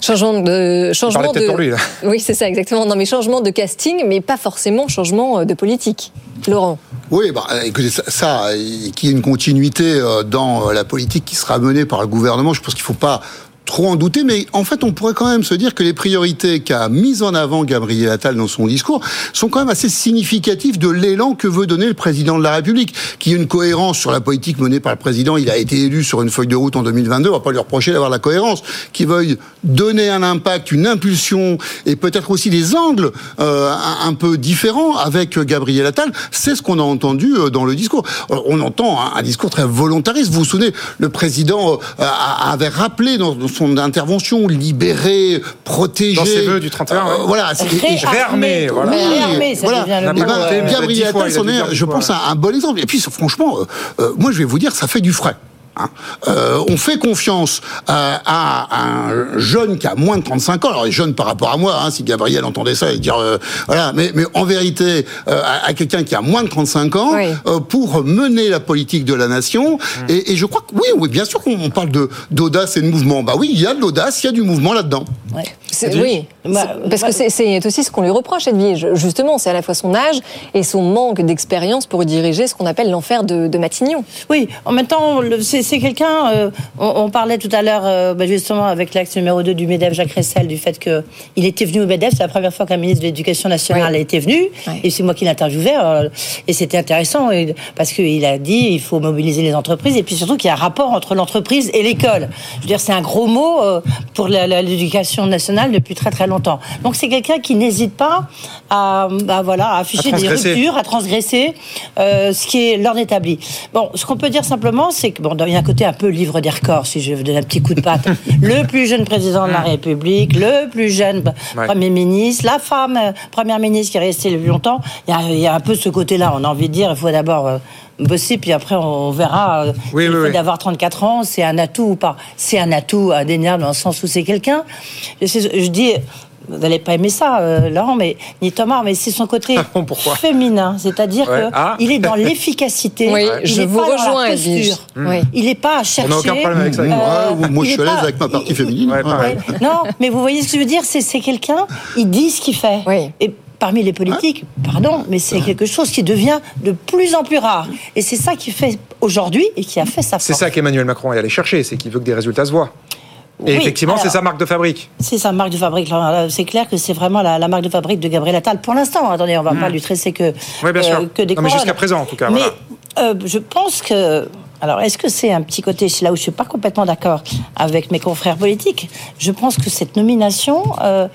Changement de changement de pour lui, là. oui c'est ça exactement non mais changement de casting mais pas forcément changement euh, de politique Laurent Oui, bah, euh, écoutez, ça, ça, euh, qu'il y ait une continuité dans la politique qui sera menée par le gouvernement, je pense qu'il ne faut pas trop en douter, mais en fait, on pourrait quand même se dire que les priorités qu'a mises en avant Gabriel Attal dans son discours sont quand même assez significatives de l'élan que veut donner le président de la République, qui a une cohérence sur la politique menée par le président. Il a été élu sur une feuille de route en 2022, on va pas lui reprocher d'avoir la cohérence, qui veuille donner un impact, une impulsion et peut-être aussi des angles euh, un, peu différents avec Gabriel Attal. C'est ce qu'on a entendu euh, dans le discours. Alors, On entend un, discours très volontariste. Vous vous souvenez, le président euh, avait rappelé dans son intervention libérer, protéger. Dans ses vœux du 31, ouais. Voilà. c'est- Réarmé, voilà. oui, Réarmé, ça voilà. devient le Eh ben, mais Gabriel Attal, je pense, un, un bon exemple. Et puis, franchement, euh, euh, moi, je vais vous dire, ça fait du frais. Hein. Euh, on fait confiance à, à un jeune qui a moins de 35 ans. Alors, il est jeune par rapport à moi. Hein, si Gabriel entendait ça, il dire euh, voilà. Mais, mais en vérité, euh, à, à quelqu'un qui a moins de 35 ans Oui. euh, pour mener la politique de la nation. Mmh. Et, et je crois que oui, oui, bien sûr qu'on on parle de d'audace et de mouvement. Bah oui, il y a de l'audace, il y a du mouvement là-dedans. Ouais. C'est- Edwige oui Bah, parce bah- que c'est- c'est aussi ce qu'on lui reproche Edwige justement c'est à la fois son âge et son manque d'expérience pour diriger ce qu'on appelle l'enfer de, de Matignon Oui, en même temps, le- c'est c'est quelqu'un. euh, on, on parlait tout à l'heure, euh, bah, justement, avec l'axe numéro 2 du MEDEF, Jacques Ressel, du fait qu'il était venu au MEDEF. C'est la première fois qu'un ministre de l'Éducation nationale Oui. a été venu. Oui. Et c'est moi qui l'interviewais. euh, et c'était intéressant et- parce qu'il a dit il faut mobiliser les entreprises. Et puis surtout qu'il y a un rapport entre l'entreprise et l'école. Je veux dire, c'est un gros mot euh, pour l'éducation nationale depuis très très longtemps. Donc c'est quelqu'un qui n'hésite pas à, voilà, à afficher À des ruptures à transgresser ce qui est l'ordre établi. Bon, ce qu'on peut dire simplement, c'est que bon, il y côté un peu livre des records, si je veux donner un petit coup de patte. le plus jeune président de la République, le plus jeune Ouais. premier ministre, la femme euh, première ministre qui est restée le plus longtemps. Il y a, il y a un peu ce côté-là. On a envie de dire, il faut d'abord euh, bosser, puis après on verra. euh, Oui, si le oui, fait oui. d'avoir 34 ans, c'est un atout ou pas. C'est un atout indéniable dans le sens où c'est quelqu'un. Je dis. Vous n'allez pas aimer ça, euh, Laurent, mais ni Thomas, mais c'est son côté Ah féminin, c'est-à-dire Ouais. que Ah. il est dans l'efficacité. Oui, il je est vous pas dans la rejoins, posture. Oui. Il n'est pas à chercher. On n'a aucun problème avec ça. euh, Ouais, moi, je est suis à l'aise pas- avec ma partie féminine. Ouais, pareil. Ouais. Non, mais vous voyez ce que je veux dire, c'est c'est quelqu'un, il dit ce qu'il fait. Oui. Et parmi les politiques, pardon, mais c'est quelque chose qui devient de plus en plus rare. Et c'est ça qui fait aujourd'hui et qui a fait sa C'est ça qu'Emmanuel Macron est allé chercher, c'est qu'il veut que des résultats se voient. Et Oui, effectivement, c'est sa marque de fabrique. C'est sa marque de fabrique. Là, C'est clair que c'est vraiment la, la marque de fabrique de Gabriel Attal. Pour l'instant, attendez, on va pas lui tresser que, Hmm. Oui, bien euh, que des Non, mais jusqu'à présent, en tout cas, Mais voilà. euh, je pense que Alors, est-ce que c'est un petit côté, c'est là où je suis pas complètement d'accord avec mes confrères politiques. Je pense que cette nomination euh,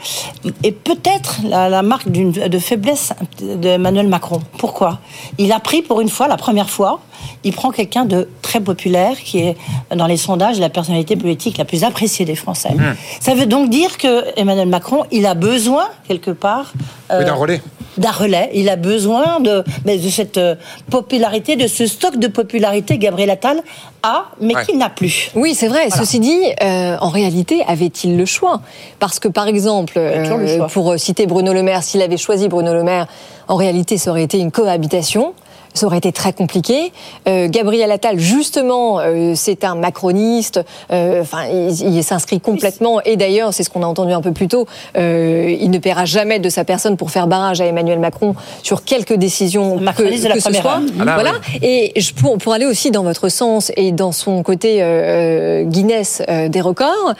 est peut-être la, la marque de faiblesse d'Emmanuel Macron. Pourquoi? Il a pris pour une fois, la première fois, il prend quelqu'un de très populaire qui est dans les sondages la personnalité politique la plus appréciée des Français. Mmh. Ça veut donc dire que Emmanuel Macron, il a besoin quelque part euh, Oui, d'un relais. d'un relais. Il a besoin de, mais de cette euh, popularité, de ce stock de popularité Gabriel Attal a, mais Ouais. qu'il n'a plus. Oui, c'est vrai. Voilà. Ceci dit, euh, en réalité, avait-il le choix? Parce que, par exemple, euh, pour citer Bruno Le Maire, s'il avait choisi Bruno Le Maire, en réalité, ça aurait été une cohabitation. Ça aurait été très compliqué. Euh, Gabriel Attal, justement, euh, c'est un macroniste. euh, Enfin, il, il s'inscrit complètement. Et d'ailleurs, c'est ce qu'on a entendu un peu plus tôt. euh, il ne paiera jamais de sa personne pour faire barrage à Emmanuel Macron sur quelques décisions que, macroniste de la que ce première soit. heure. Ah voilà. oui. Et je, pour, pour aller aussi dans votre sens et dans son côté euh, Guinness euh, des records,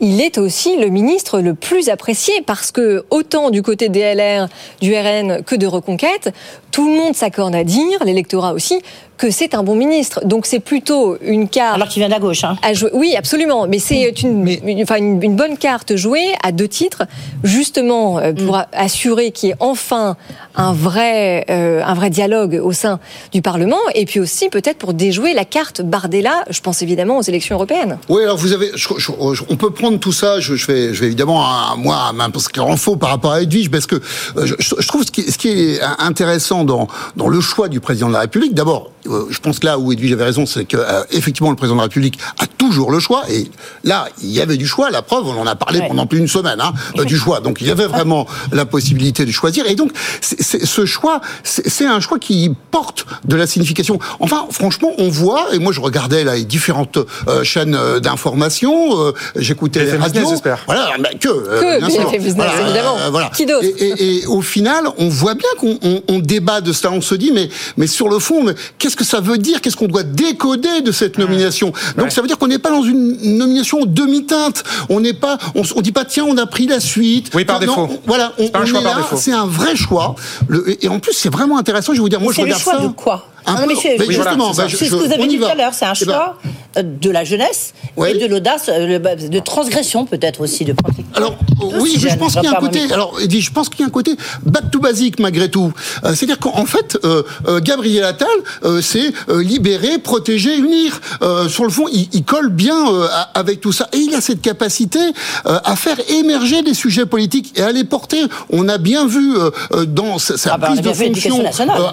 il est aussi le ministre le plus apprécié parce que autant du côté des LR, du RN que de Reconquête, tout le monde s'accorde à dire, l'électorat aussi, que c'est un bon ministre. Donc c'est plutôt une carte. Alors qu'il vient de la gauche. Hein. À jouer. Oui, absolument. Mais c'est une, une- enfin, une, une bonne carte jouée à deux titres, justement euh, pour a- assurer qu'il y ait enfin un vrai, euh, un vrai dialogue au sein du Parlement, et puis aussi peut-être pour déjouer la carte Bardella. Je pense évidemment aux élections européennes. Oui, alors vous avez, je- je- je- on peut prendre tout ça. Je, je vais, je vais évidemment, à, moi, à en faux par rapport à Edwige, parce que euh, je, je trouve ce qui, ce qui est intéressant dans, dans le choix du président de la République. D'abord, je pense que là où Edwige avait raison, c'est que euh, effectivement le président de la République a toujours le choix. Et là, il y avait du choix. La preuve, on en a parlé pendant plus d'une semaine hein, euh, du choix. Donc il y avait vraiment la possibilité de choisir. Et donc ce choix, c'est un choix qui porte de la signification. Enfin, franchement, on voit. Et moi, je regardais là les différentes euh, chaînes euh, d'information. euh, J'écoutais les radios. Voilà, mais que. euh, Que bien sûr. BFM Business, Voilà, évidemment. euh, voilà. Qui d'autre et, et- et au final, on voit bien qu'on on- on débat de cela. On se dit, mais, mais sur le fond, mais qu'est-ce que ça veut dire Qu'est-ce qu'on doit décoder de cette nomination? Donc ça veut dire qu'on n'est pas dans une nomination demi-teinte. On n'est pas, on, dit pas tiens, on a pris la suite. Oui, par Non, défaut. on- voilà, on, C'est pas un on choix est par là. défaut. C'est un vrai choix. Le- et, en plus, c'est vraiment intéressant. Je vais vous dire, moi, je c'est le regarde choix ça. de quoi? Non, mais c'est- mais c'est- justement, c'est bah, ce que vous avez dit tout à l'heure, c'est un Eh ben, choix euh, de la jeunesse et de l'audace, euh, de transgression peut-être aussi de Alors oui, je pense qu'il y a un côté. Alors, je pense qu'il y a un côté back to basic malgré tout. Euh, C'est-à-dire qu'en fait, euh, euh, Gabriel Attal, c'est libérer, protéger, unir. Sur le fond, il, il colle bien avec tout ça, et il a cette capacité à faire émerger des sujets politiques et à les porter. On a bien vu dans sa, Ah bah, prise de fonction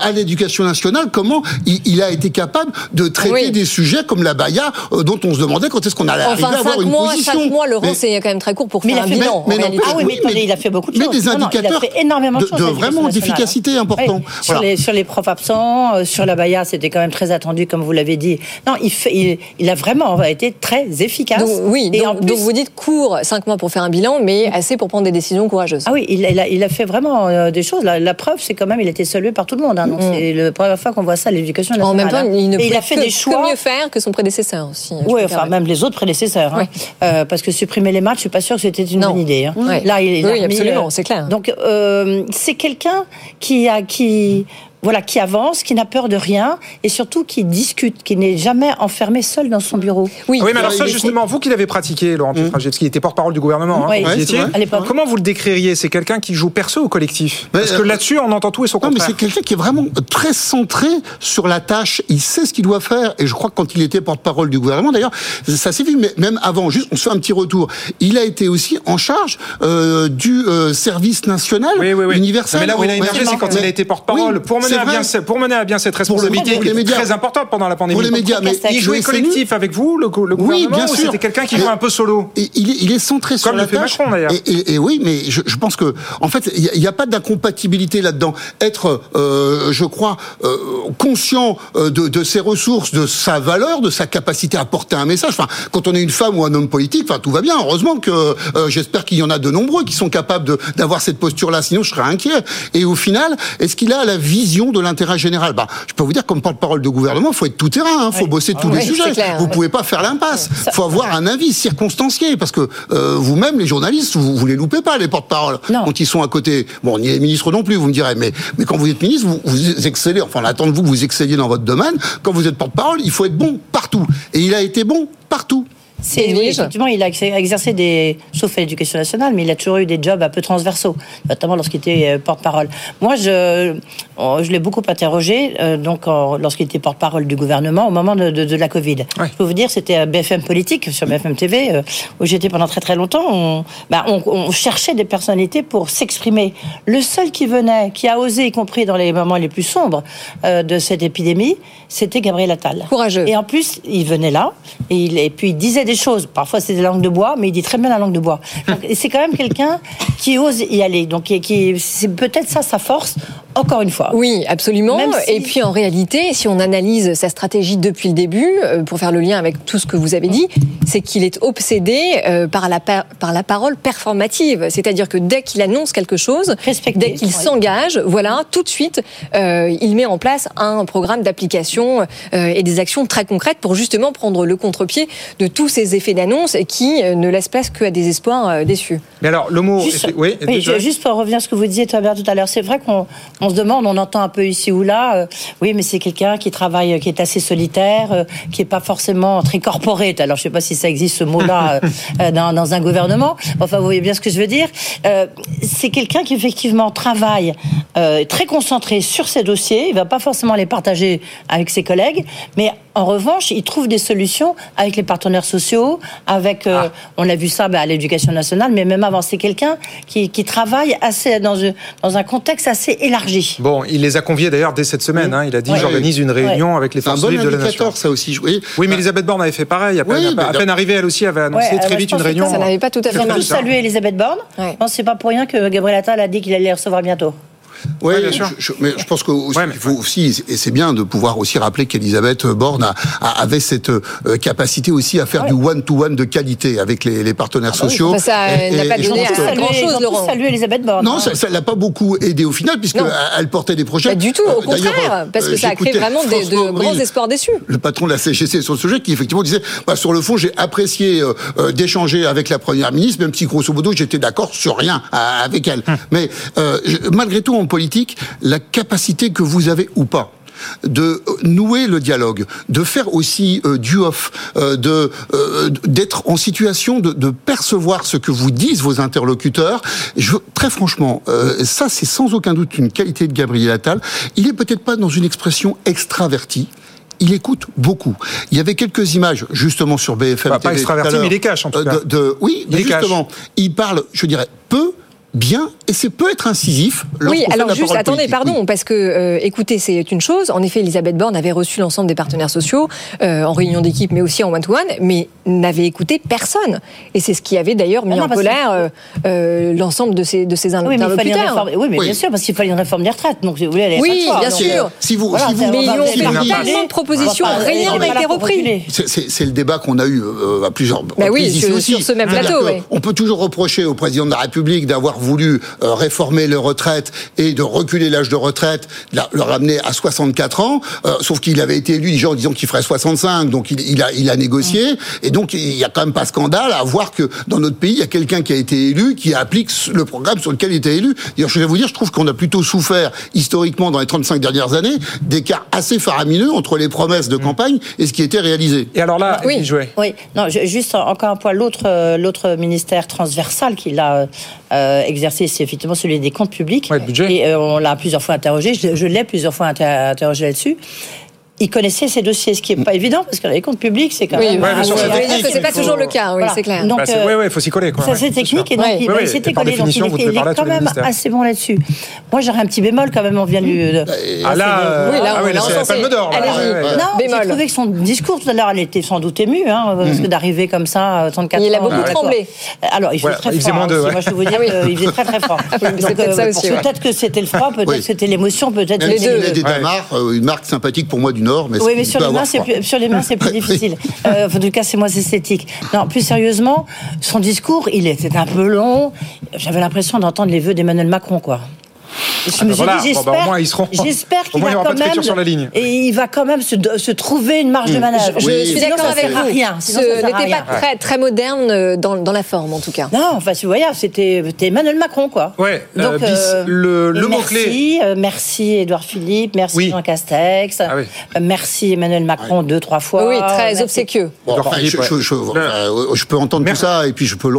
à l'éducation nationale comment il, il a été capable de traiter Oui. des sujets comme la Baïa, euh, dont on se demandait quand est-ce qu'on allait arriver Enfin, à avoir cinq une mois, position. cinq mois, Laurent, Mais- c'est quand même très court pour Mais faire il un a fait- bilan. mais en non, réalité. Ah oui, mais mais- il a fait beaucoup de mais choses. des Non, non, indicateurs il a fait énormément de, de- choses. de vraiment d'efficacité nationale. important. Oui, Sur, les, sur les profs absents, euh, sur la Baïa, c'était quand même très attendu, comme vous l'avez dit. Non, il, fait, il, il a vraiment été très efficace. Donc, oui, Et donc, en plus- donc vous dites court, cinq mois pour faire un bilan, mais assez pour prendre des décisions courageuses. Ah oui, il, il a, il a fait vraiment euh, des choses. La, la preuve, c'est quand même, il a été salué par tout le monde. hein. Donc c'est la première fois qu'on voit ça à l'éducation nationale. En même temps, hein. il ne Et il peut a fait que, des que choix. mieux faire que son prédécesseur aussi. hein, Oui, enfin même les autres prédécesseurs, hein. Euh, parce que supprimer les matchs, je suis pas sûre que c'était une bonne idée. hein. Ouais. Là, il, Oui, absolument, euh, c'est clair. Donc euh, c'est quelqu'un qui a qui voilà qui avance, qui n'a peur de rien et surtout qui discute, qui n'est jamais enfermé seul dans son bureau. Oui, Ah oui, mais alors ça, justement, vous qui l'avez pratiqué, Laurent Pietraszewski, qui était porte-parole du gouvernement, hein, Oui. vrai. À l'époque. comment vous le décririez? C'est quelqu'un qui joue perso ou collectif? Parce que euh, là-dessus, on entend tout et son Non, mais contraire. c'est quelqu'un qui est vraiment très centré sur la tâche. Il sait ce qu'il doit faire. Et je crois que quand il était porte-parole du gouvernement, d'ailleurs, ça s'est vu, mais même avant, juste, on se fait un petit retour. Il a été aussi en charge euh, du euh, service national universel. Mais là où il a émergé, c'est quand mais- il a été porte-parole. Oui, pour, mener à bien, pour mener à bien cette responsabilité qui médias. très importante pendant la pandémie. Pour les médias, mais il jouait collectif avec vous, le, go- le Oui, gouvernement, bien sûr. c'était quelqu'un qui jouait un peu solo il, est, est centré sur Comme la le fait tâche. Macron, d'ailleurs. Et, oui, mais je, pense que, en fait, il n'y a, pas d'incompatibilité là-dedans. Être, euh, je crois, euh, conscient euh, de, ses ressources, de sa valeur, de sa capacité à porter un message. Enfin, quand on est une femme ou un homme politique, enfin, tout va bien. Heureusement que j'espère qu'il y en a de nombreux qui sont capables d'avoir cette posture-là. Sinon, je serais inquiet. Et au final, est-ce qu'il a la vision vision de l'intérêt général. Bah, je peux vous dire, comme porte-parole de gouvernement, il faut être tout terrain, il faut bosser tous Oui, les sujets. clair, vous pouvez pas faire l'impasse. Il faut avoir un avis circonstancié, parce que euh, vous-même, les journalistes, vous, vous les loupez pas, les porte-paroles, quand ils sont à côté. Bon, ni les ministres non plus, vous me direz, mais, mais quand vous êtes ministre, vous, vous excellez, enfin, on attend de vous que vous excelliez dans votre domaine. Quand vous êtes porte-parole, il faut être bon partout. Et il a été bon partout. C'est, oui, effectivement, il a ex- exercé des, sauf à l'éducation nationale, mais il a toujours eu des jobs un peu transversaux, notamment lorsqu'il était euh, porte-parole. Moi, je, je l'ai beaucoup interrogé, euh, donc lorsqu'il était porte-parole du gouvernement au moment de, de- de la Covid. Je peux vous dire, c'était à BFM Politique sur BFM TV euh, où j'étais pendant très très longtemps. On, bah, on, on cherchait des personnalités pour s'exprimer. Le seul qui venait, qui a osé, y compris dans les moments les plus sombres euh, de cette épidémie, c'était Gabriel Attal. Courageux. Et en plus, il venait là et, il, et puis il disait des choses. Parfois, c'était des langues de bois, mais il dit très bien la langue de bois. C'est quand même quelqu'un qui ose y aller. Donc, qui, qui- c'est peut-être ça sa force. Encore une fois. Oui, absolument. Même si- Et puis en réalité, si on analyse sa stratégie depuis le début, euh, pour faire le lien avec tout ce que vous avez dit, c'est qu'il est obsédé euh, par la, par, par la parole performative. C'est-à-dire que dès qu'il annonce quelque chose, dès qu'il s'engage, voilà, tout de suite, euh, il met en place un programme d'application euh, et des actions très concrètes pour justement prendre le contre-pied de tous ces effets d'annonce qui ne laissent place qu'à des espoirs déçus. Mais alors, le mot. Juste, oui, oui, juste pour revenir à ce que vous disiez, tout à l'heure, c'est vrai qu'on on se demande, on entend un peu ici ou là, euh, oui, mais c'est quelqu'un qui travaille, euh, qui est assez solitaire, euh, qui est pas forcément très corporate. Alors, je sais pas si ça existe ce mot-là dans, dans un gouvernement. Enfin, vous voyez bien ce que je veux dire. C'est quelqu'un qui effectivement travaille très concentré sur ses dossiers. Il va pas forcément les partager avec ses collègues, mais en revanche, il trouve des solutions avec les partenaires sociaux, avec, euh, on a vu ça bah, à l'éducation nationale, mais même avant, c'est quelqu'un qui, qui travaille assez dans, un- dans un contexte assez élargi. Bon, il les a conviés d'ailleurs dès cette semaine. hein. Il a dit Ouais. j'organise une réunion Ouais. avec les forces bon vives de la nation. ça aussi. Oui, Oui, mais Elisabeth Borne avait fait pareil. À peine, Oui, à- mais à peine arrivée, elle aussi avait annoncé Ouais, très vite une réunion. ça n'avait pas tout à fait saluer Elisabeth Borne. Je pense que c'est pas pour rien que Gabriel Attal a dit qu'il allait les recevoir bientôt. Oui, je, je- mais je pense qu'il faut aussi, et c'est bien de pouvoir aussi rappeler qu'Elisabeth Borne a- a- avait cette euh, capacité aussi à faire du one-to-one de qualité avec les, les partenaires sociaux. Bah, ça n'a pas donné grand-chose, Laurent. salué Elisabeth Borne. Non, hein. ça, ça l'a pas beaucoup aidé au final, puisque Non. elle portait des projets. Pas du tout, au Euh, contraire, parce que euh, ça a créé vraiment des- de grands espoirs déçus. Le patron de la CGC sur le sujet, qui effectivement disait, bah, sur le fond, j'ai apprécié euh, euh, d'échanger avec la première ministre, même si grosso modo j'étais d'accord sur rien avec elle. Hum. Mais euh, je- malgré tout, en politique, la capacité que vous avez ou pas de euh, nouer le dialogue, de faire aussi euh, du off, euh, de euh, d'être en situation de, de percevoir ce que vous disent vos interlocuteurs. Je, très franchement, ça c'est sans aucun doute une qualité de Gabriel Attal. Il est peut-être pas dans une expression extravertie. Il écoute beaucoup. Il y avait quelques images justement sur BFM Pas- TV extraverti, mais il les cache, en tout cas. de- de- oui, Il cache. justement, il parle, je dirais, peu, bien, et c'est peut être incisif. Oui, alors juste, attendez, politique. pardon, parce que, euh, écoutez, c'est une chose. En effet, Elisabeth Borne avait reçu l'ensemble des partenaires sociaux euh, en réunion d'équipe, mais aussi en one-to-one, mais n'avait écouté personne. Et c'est ce qui avait d'ailleurs mis Ah non, en colère euh, euh, l'ensemble de ses, de ses Oui, mais il fallait une interlocuteurs. réforme. Oui, mais Oui. bien sûr, parce qu'il fallait une réforme des retraites. Donc, vous voulez, avait Oui, bien Donc, sûr. euh, Si vous- voilà, si vous- Mais ils ont on fait tellement de propositions, rien n'a été repris. C'est- le débat qu'on a eu à plusieurs Bah oui, sur- aussi. sur ce même plateau. On peut toujours reprocher au président de la République d'avoir voulu euh, réformer les retraites et de reculer l'âge de retraite, le ramener à 64 ans, euh, sauf qu'il avait été élu en disant qu'il ferait 65, donc il, il a, il a négocié, et donc il y a quand même pas scandale à voir que dans notre pays, il y a quelqu'un qui a été élu, qui applique le programme sur lequel il était élu. D'ailleurs, je vais vous dire, je trouve qu'on a plutôt souffert historiquement dans les 35 dernières années d'écarts assez faramineux entre les promesses de campagne et ce qui était réalisé. Et alors là, Oui. il jouait. Oui, non, juste encore un point. L'autre, euh, l'autre ministère transversal qu'il a euh, exercé, c'est effectivement celui des comptes publics. Et euh, on l'a plusieurs fois interrogé. Je, je l'ai plusieurs fois inter- interrogé là-dessus. Il connaissait ces dossiers, ce qui n'est pas évident parce que les comptes publics, c'est quand Oui, même. ouais, bien sûr, c'est ouais, technique, ouais, c'est pas il faut- toujours le cas, oui, Voilà. c'est clair. Donc, Bah, euh, oui, oui, il faut s'y coller. Quoi. ça c'est technique et donc Ouais. il, Oui, bah, oui, il s'était collé. Donc il, devez il est à quand même assez bon là-dessus. Moi j'aurais un petit bémol quand même. On vient de lui. de- Ah là, euh, Oui, là, ah on oui, là, l'a c'est la encensé. palme d'or. là. Allez-y. Ouais, ouais, ouais. Non, j'ai Bémol. trouvé que son discours tout à l'heure, elle était sans doute émue, hein, parce que d'arriver comme ça, euh, 34 Il a ans, beaucoup euh, tremblé. Alors, il faisait il moins ouais. Moi, je peux vous dire Ah oui. qu'il faisait très très c'est peut-être que c'était le froid, peut-être Oui. que c'était l'émotion, peut-être c'était- est des euh, une marque sympathique pour moi du Nord, mais Oui, mais sur les, mains, c'est plus, sur les mains, c'est plus Oui. difficile. Euh, en tout cas, c'est moins esthétique. Non, plus sérieusement, son discours, il était un peu long. J'avais l'impression d'entendre les vœux d'Emmanuel Macron, quoi. Je me suis voilà. dit, Bon, bah, au moins, ils seront- j'espère, qu'il va quand même, sur la ligne. et il va quand même se, se trouver une marge de manœuvre. Je, je suis Sinon, d'accord avec vous. rien. Ce n'était pas très, très moderne euh, dans, dans la forme, en tout cas. Non, enfin, tu vois, c'était Emmanuel Macron, quoi. Ouais, euh, Donc, bis, euh, le, le merci, mot-clé. euh, merci Édouard Philippe, merci Oui. Jean Castex, Ah oui. merci Emmanuel Macron deux, trois fois. Oui, très Merci. obséquieux. Bon, Edouard enfin, Philippe, je, je- je- euh, je peux entendre tout ça et puis je peux,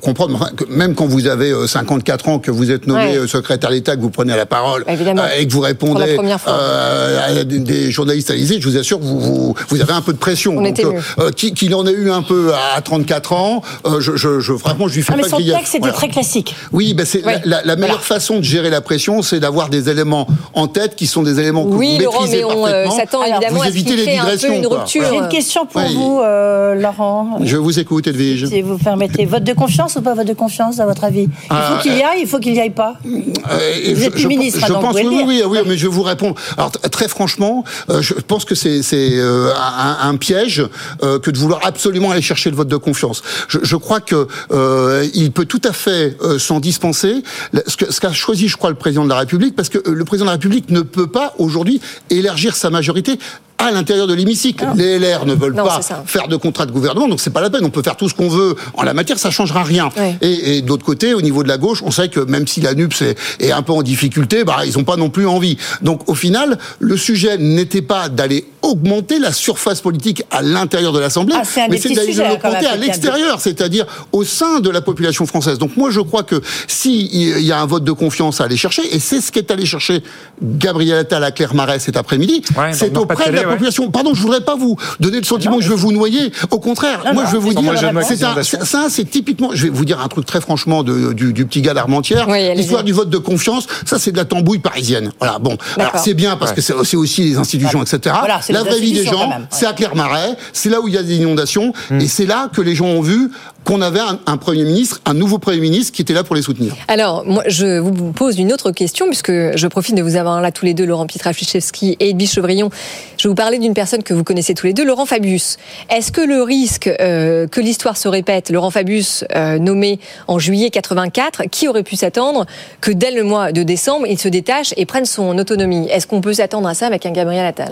comprendre même quand vous avez euh, 54 ans, que vous êtes nommé secrétaire d'État, que vous prenez la parole euh, et que vous répondez la première fois. euh, à des, journalistes alizés, je vous assure que vous, vous, vous avez un peu de pression. On ému. euh, qui- qu'il en ait eu un peu à 34 ans, euh, je, je, je, franchement, je lui fais Ah, mais pas son texte était Voilà. très classique. Oui, ben c'est la, la- la meilleure façon de gérer la pression, c'est d'avoir des éléments en tête qui sont des éléments que Oui, vous Laurent, maîtrisez mais on euh, parfaitement. évidemment vous à ce évitez qu'il les crée un peu digressions, une rupture. J'ai une question pour Oui. vous, euh, Laurent. Je vous écoute, Edwige. Si vous permettez, vote de confiance ou pas vote de confiance, à votre avis? Il faut qu'il y aille, il faut qu'il y aille pas? Euh, et Vous je, êtes je- ministre, je pense, oui, oui, dire. oui, oui, mais je vous. Alors t- très franchement, euh, je pense que c'est euh, un, un piège euh, que de vouloir absolument aller chercher le vote de confiance. Je, je crois que euh, il peut tout à fait s'en dispenser. Ce que- ce qu'a choisi, je crois, le président de la République, parce que le président de la République ne peut pas aujourd'hui élargir sa majorité à l'intérieur de l'hémicycle. Les LR ne veulent Non, pas faire de contrat de gouvernement, donc c'est pas la peine. On peut faire tout ce qu'on veut en la matière, ça changera rien. Ouais. Et, et de l'autre côté, au niveau de la gauche, on sait que même si la NUPS est, est un peu en difficulté, bah, ils n'ont pas non plus envie. Donc au final, le sujet n'était pas d'aller augmenter la surface politique à l'intérieur de l'Assemblée, Ah, mais c'est d'aller l'augmenter à l'extérieur, c'est-à-dire au sein de la population française. Donc moi, je crois que s'il y a un vote de confiance à aller chercher, et c'est ce qu'est allé chercher Gabriel Attal à Claire-Marais cet après-midi, Ouais, c'est auprès de la ouais. population. Pardon, je voudrais pas vous donner le sentiment que je veux vous noyer. Au contraire, Non, moi non, je veux vous dire, c'est un, ça, c'est typiquement. Je vais vous dire un truc très franchement de- du, du petit gars d'Armentières. Oui. L'histoire du vote de confiance, ça c'est de la tambouille parisienne. Voilà. Bon, alors c'est bien parce que c'est aussi les institutions, etc. Voilà, c'est la vraie vie des gens, c'est à Clermarais. C'est là où il y a des inondations, Hmm. et c'est là que les gens ont vu qu'on avait un, premier ministre, un nouveau premier ministre qui était là pour les soutenir. Alors, moi, je vous pose une autre question, puisque je profite de vous avoir là tous les deux, Laurent Pietraszewski et Edwige Chevrillon. Je vais vous parler d'une personne que vous connaissez tous les deux, Laurent Fabius. Est-ce que le risque euh, que l'histoire se répète, Laurent Fabius, euh, nommé en juillet 84, qui aurait pu s'attendre que dès le mois de décembre, il se détache et prenne son autonomie? Est-ce qu'on peut s'attendre à ça avec un Gabriel Attal?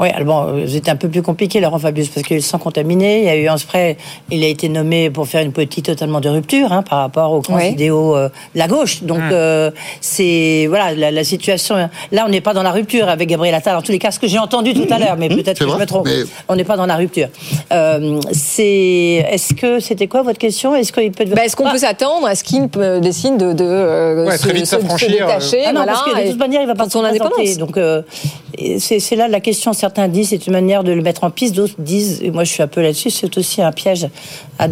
Oui, alors bon, euh, c'était un peu plus compliqué, Laurent Fabius, parce qu'il est sans contaminé. Il y a eu un spray, il a été nommé pour faire une politique totalement de rupture hein, par rapport aux grands idéaux euh, de la gauche. Donc, euh, c'est. Voilà, la, la situation. Là, on n'est pas dans la rupture avec Gabriel Attal. En tous les cas, ce que j'ai entendu tout à l'heure, mais peut-être c'est que je vrai, me trompe. mais- On n'est pas dans la rupture. Euh, c'est. Est-ce que. C'était quoi votre question? Est-ce qu'il peut. Bah, Est-ce qu'on Ah, peut s'attendre à ce qu'il décide de, de, euh, Ouais, se, très vite se- se s'affranchir, détacher Ah non, voilà, parce que de toute manière, il va pas se présenter. indépendance Donc, euh, c'est là la question. Certains disent c'est une manière de le mettre en piste. D'autres disent, et moi je suis un peu là-dessus, c'est aussi un piège, un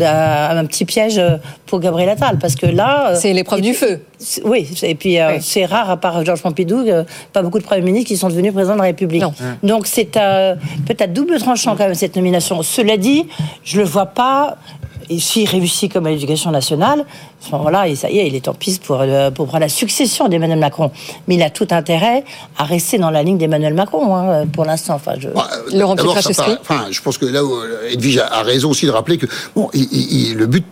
petit piège pour Gabriel Attal. Parce que là. euh, C'est l'épreuve du feu. Oui, et puis euh, Oui. c'est rare, à part Georges Pompidou, euh, pas beaucoup de premiers ministres qui sont devenus présidents de la République. Non. Donc c'est euh, peut-être double tranchant quand même cette nomination. Cela dit, je le vois pas. Et s'il réussit comme à l'éducation nationale, à ce moment-là, et ça y est, il est en piste pour, euh, pour prendre la succession d'Emmanuel Macron. Mais il a tout intérêt à rester dans la ligne d'Emmanuel Macron, hein, pour l'instant. Enfin, je... Bah, paraît- Enfin, je pense que là, où euh, Edwige a raison aussi de rappeler que bon, il- il- il- le but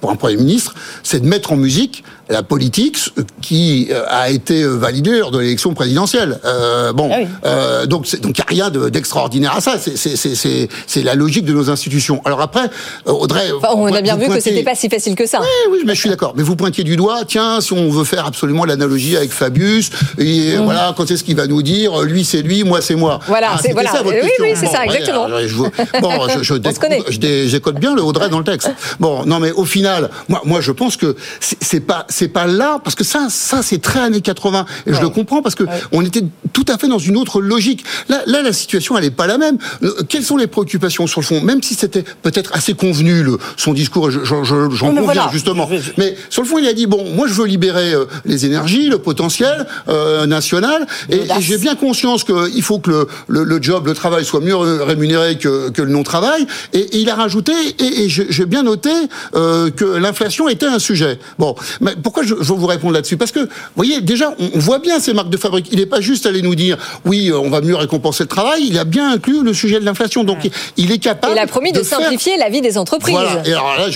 pour un Premier ministre, c'est de mettre en musique la politique qui euh, a été euh, validée lors de l'élection présidentielle. Euh, bon, Ah oui. euh, donc c'est- donc il n'y a rien de- d'extraordinaire à ça. C'est- C'est c'est- c'est- c'est la logique de nos institutions. Alors après, euh, Audrey, Enfin, on a bien vu que c'était pas si facile que ça. oui, oui, mais je suis d'accord. Mais vous pointiez du doigt, tiens, si on veut faire absolument l'analogie avec Fabius, et Mhm. voilà, quand est-ce qu'il va nous dire, lui c'est lui, moi c'est moi? Voilà, c'est- c'était voilà. ça votre Oui, question. oui, c'est ça, exactement. alors, je, bon, je, je, je dé- j'écoute bien le Audrey dans le texte. Bon, non, mais au final, moi, moi, je pense que c'est c'est pas, c'est pas là, parce que ça, ça, c'est très années 80, et je le comprends parce que on était tout à fait dans une autre logique. Là, là, la situation, elle est pas la même. Euh, Quelles sont les préoccupations sur le fond, même si c'était peut-être assez convenu le, son discours, et je- je- j'en conviens voilà. justement. Mais sur le fond, il a dit bon, moi, je veux libérer euh, les énergies, le potentiel euh, national, et, et j'ai bien conscience qu'il faut que le, le, le job, le travail soit mieux rémunéré que, que le non-travail. Et, et il a rajouté, et, et j'ai j'ai bien noté euh, que l'inflation était un sujet. Bon, mais pourquoi je, je vous réponds là-dessus? Parce que, vous voyez, déjà, on, on voit bien ces marques de fabrique. Il n'est pas juste allé nous dire, oui, euh, on va mieux récompenser le travail. Il a bien inclus le sujet de l'inflation. Donc, il, il est capable. Il a promis de, simplifier la vie des entreprises. Voilà. Et alors là,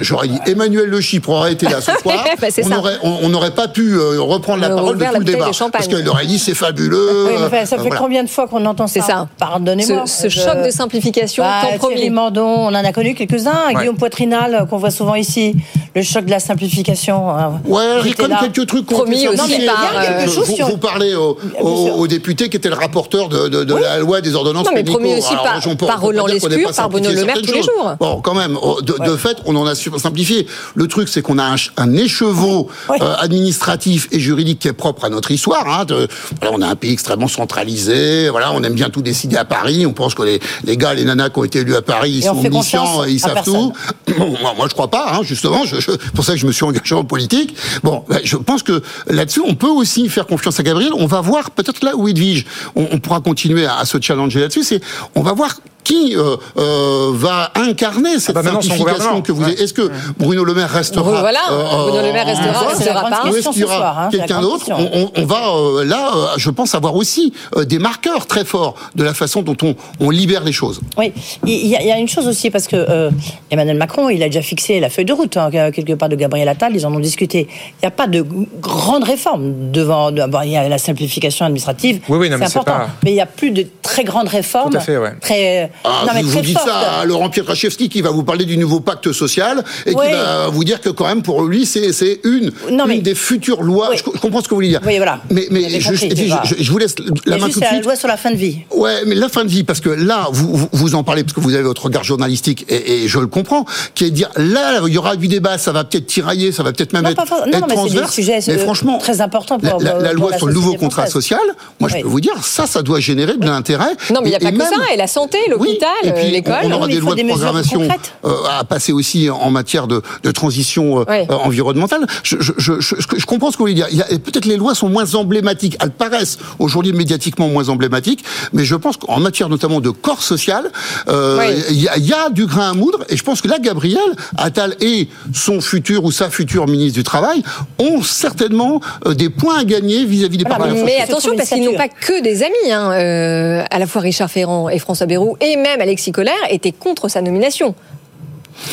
j'aurais dit Emmanuel Le Chypre aurait été là ce soir. Bah, c'est on n'aurait pas pu euh, reprendre la aurait parole de tout la le débat. Parce qu'il aurait dit c'est fabuleux. Oui, mais enfin, ça euh, fait voilà. combien de fois qu'on entend ça C'est ça. Pardonnez-moi. Ce, ce Je- choc de simplification, Bah, tant promis. Mandon, on en a connu quelques-uns. Ouais. Guillaume Poitrinal, euh, qu'on voit souvent ici. Le choc de la simplification. hein. Ouais, il y a J'étais quand même là. quelques trucs qu'on Promis aussi par, Il y a euh, chose vous- sur- vous, parlez au, au, sûr. au député qui était le rapporteur de, de, de la loi des ordonnances Non, mais promis aussi Alors, par- on peut- par Roland Lescure, par Bruno Le Maire tous les jours. Bon, quand même, de, de fait, on en a simplifié. Le truc, c'est qu'on a un, un écheveau Ouais. euh, administratif et juridique qui est propre à notre histoire. Hein, de- voilà, on a un pays extrêmement centralisé. Voilà, on aime bien tout décider à Paris. On pense que les, les gars, les nanas qui ont élu à Paris, ils Et sont omniscients, ils savent personne. tout. Bon, moi, moi, je crois pas, hein, justement. Je, je- c'est pour ça que je me suis engagé en politique. Bon, ben, je pense que là-dessus, on peut aussi faire confiance à Gabriel. On va voir peut-être là où il vige. On, on pourra continuer à, à se challenger là-dessus. C'est, on va voir qui euh, euh, va incarner cette bah, maintenant, son simplification que vous. Ouais. Est-ce que Bruno Le Maire restera voilà, euh, Bruno Le Maire restera, poste restera grande pas. ou est-ce qu'il y ce soir, aura hein, c'est la quelqu'un grande d'autre on, on- on va euh, là, euh, je pense avoir aussi euh, des marqueurs très forts de la façon dont on, on libère les choses. Oui, il y, a, il y a une chose aussi, parce que euh, Emmanuel Macron, il a déjà fixé la feuille de route, hein, quelque part de Gabriel Attal, ils en ont discuté. Il n'y a pas de grande réforme devant. de- bon, il y a la simplification administrative, Oui, oui, non, mais c'est c'est important. pas- Mais il n'y a plus de très grandes réformes. Tout à fait, ouais. Très, Ah, non, mais vous, vous dites ça à Laurent Pietraszewski qui va vous parler du nouveau pacte social et Oui. qui va vous dire que quand même pour lui c'est une, Non, mais- une des futures lois. Oui. Je, je comprends ce que vous voulez dire. Oui, voilà. Mais, mais je, compris, et puis, je vois. je- je vous laisse la main juste tout de la suite. loi sur la fin de vie. Ouais, mais la fin de vie, parce que là, vous, vous, vous en parlez parce que vous avez votre regard journalistique et, et je le comprends, qui est de dire là, il y aura du débat, ça va peut-être tirailler, ça va peut-être même Non, être, pas être non, mais c'est des transverse. sujets, mais euh, franchement, très importants pour- la, la- la pour loi la sur le nouveau contrat social, moi, je peux vous dire, ça, ça doit générer de l'intérêt. Non, mais il n'y a pas que ça. Et la santé, oui, l'hôpital, et puis, l'école. On, aura mais des lois de programmation concrètes. euh, à passer aussi en matière de, de transition euh, Ouais. euh, environnementale. Je, je, je, je, je comprends ce que vous voulez dire. Peut-être les lois sont moins emblématiques. Elles paraissent aujourd'hui médiatiquement moins emblématiques, mais je pense qu'en matière notamment de corps social, euh, Oui. il y, y a du grain à moudre. Et je pense que là, Gabriel Attal et son futur ou sa future ministre du Travail ont certainement euh, des points à gagner vis-à-vis des Voilà, partenaires Mais sociaux. attention, parce qu'ils n'ont pas que des amis. hein. Euh, à la fois Richard Ferrand et François Bayrou, et même Alexis Collère, étaient contre sa nomination.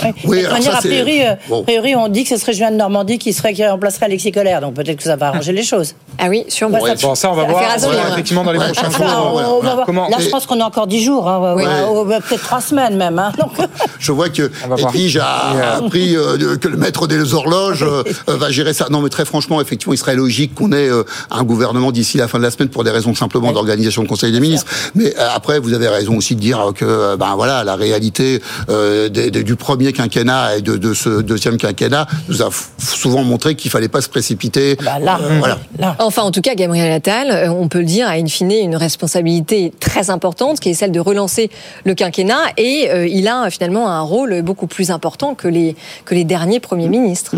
Oui. Oui, de manière, ça, a priori, euh, bon. a priori, on dit que ce serait Julien de Normandie qui serait qui remplacerait Alexis Colère, donc peut-être que ça va arranger les choses. Ah oui, sûrement. Ouais, Bon, ça, on va voir ouais, hein. effectivement dans les Ouais. prochains Ça, jours. on, on va voir. Comment Là, je pense qu'on a encore 10 jours, hein, ouais, peut-être 3 semaines même. hein. Donc, Je vois que On. Edwige a appris euh, que le maître des horloges euh, va gérer ça. Non, mais très franchement, effectivement, il serait logique qu'on ait un gouvernement d'ici la fin de la semaine pour des raisons simplement d'organisation de Conseil des ministres. Mais après, vous avez raison aussi de dire que, ben voilà, la réalité euh, des- des- du premier quinquennat et de, de ce deuxième quinquennat nous a souvent montré qu'il fallait pas se précipiter. bah, là, Euh, voilà. là. Enfin, en tout cas, Gabriel Attal, euh, on peut le dire, a in fine une responsabilité très importante, qui est celle de relancer le quinquennat, et euh, il a finalement un rôle beaucoup plus important que les, que les derniers premiers ministres.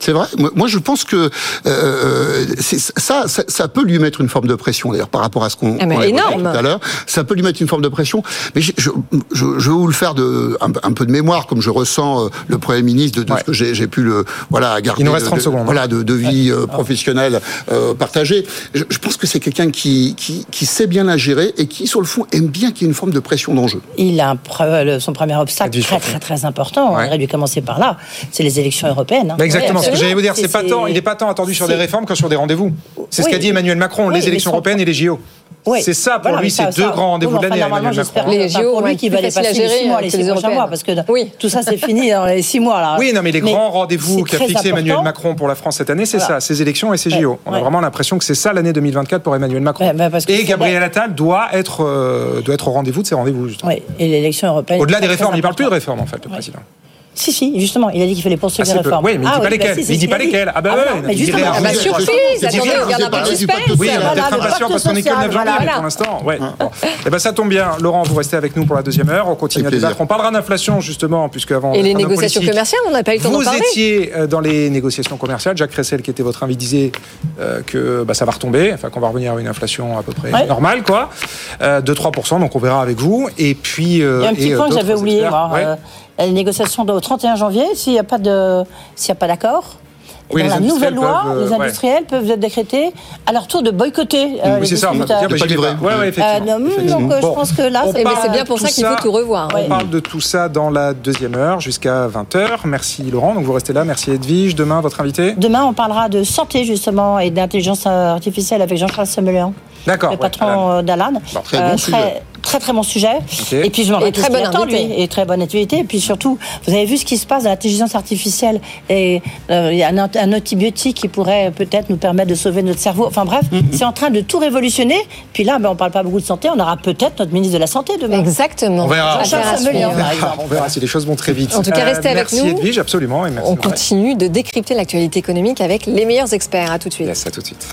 C'est vrai. Moi, je pense que euh, ça, ça, ça peut lui mettre une forme de pression, d'ailleurs, par rapport à ce qu'on Ah, a énorme. tout à l'heure. Ça peut lui mettre une forme de pression. Mais je, je, je, je vais vous le faire de, un, un peu de mémoire, comme je ressens euh, le Premier ministre, de, de Ouais. ce que j'ai j'ai pu le voilà garder Il nous reste de, 30 de- secondes. hein. voilà de, de vie euh, professionnelle euh, partagée. Je, je pense que c'est quelqu'un qui, qui qui sait bien la gérer et qui, sur le fond, aime bien qu'il y ait une forme de pression d'enjeu. Il a un pre- le- son premier obstacle très, très, très important. Ouais. On aurait dû commencer par là. C'est les élections européennes. hein. Bah, exactement, Oui, ce que j'allais vous dire, absolument. c'est pas tant, il n'est pas tant attendu sur des réformes que sur des rendez-vous. C'est ce qu'a dit Emmanuel Macron, Oui, les élections européennes et les JO. Oui. C'est ça pour Voilà, lui, c'est deux ça- grands rendez-vous oui, de l'année. Normalement, Emmanuel j'espère Macron. Les enfin, JO pour lui être qui plus va les faciles à passer les gérer six mois, les les six prochains européennes. mois, parce que Oui. tout ça c'est fini dans les six mois là. Oui, non, mais les grands rendez-vous qu'a fixé Emmanuel. Macron pour la France cette année, c'est Voilà. ça, ces élections et ces Ouais, JO. On a vraiment l'impression que c'est ça l'année 2024 pour Emmanuel Macron. Ouais, bah, parce que et Gabriel. Attal doit être, euh, doit être au rendez-vous de ces rendez-vous, justement. Oui, et l'élection européenne. Au-delà des réformes, il parle plus de réformes, en fait, le président. Si, si, justement, il a dit qu'il fallait poursuivre Assez les réformes. Oui, mais il dit Ah pas bah lesquelles. Il dit c'est pas a lesquelles. dit. Ah bah non, ouais, mais il dit justement, ah Ah surprise, attendez, on garde c'est un peu pas de suspense. Oui, il y a patient pacte parce qu'on n'est que le 9 social, janvier pour l'instant. Eh ben, ça tombe bien. Laurent, vous restez avec nous pour la deuxième heure. On continue à débattre. On parlera d'inflation, justement, puisque avant. Et on les négociations commerciales, on n'a pas eu le temps d'en Vous parler. étiez euh, dans les négociations commerciales. Jacques Cressel, qui était votre invité, disait euh, que ça va retomber, enfin qu'on va revenir à une inflation à peu près normale, quoi, euh, de 3%. Donc on verra avec vous. Et puis. Il y a un et, petit point que j'avais oublié, Ouais. Les négociations au 31 janvier, s'il n'y a pas de, s'il y a pas d'accord. Oui, dans la nouvelle loi, peuvent, euh, les ouais. industriels peuvent décréter à leur tour de boycotter euh, Oui, les c'est ça, on va distributeurs. dire, j'y vais pas. Ouais, ouais, effectivement. Euh, non, Effectivement. donc, euh, Bon. je pense que là, On c'est c'est bien pour ça qu'il faut tout revoir. On parle de tout ça dans la deuxième heure jusqu'à 20h. Merci Laurent, donc vous restez là. Merci Edwige. Demain, votre invité? Demain, on parlera de santé justement et d'intelligence artificielle avec Jean-Charles Semelian. D'accord. Le ouais, patron euh, d'Alan. Bon, très bon sujet. très, très très bon sujet. Et puis je m'en Et vais très bonne attend, lui. Et très bonne activité. Et puis surtout, vous avez vu ce qui se passe dans l'intelligence artificielle. Et euh, il y a un, ant- un antibiotique qui pourrait peut-être nous permettre de sauver notre cerveau. Enfin bref, Mhm. c'est en train de tout révolutionner. Puis là, ben, on parle pas beaucoup de santé. On aura peut-être notre ministre de la Santé demain. Exactement. On verra. Jean-Charles On verra si les choses vont très vite. En tout cas, restez avec merci nous. Edwige, absolument. Et merci On continue de décrypter l'actualité économique avec les meilleurs experts. À tout de suite. Yes, à tout de suite.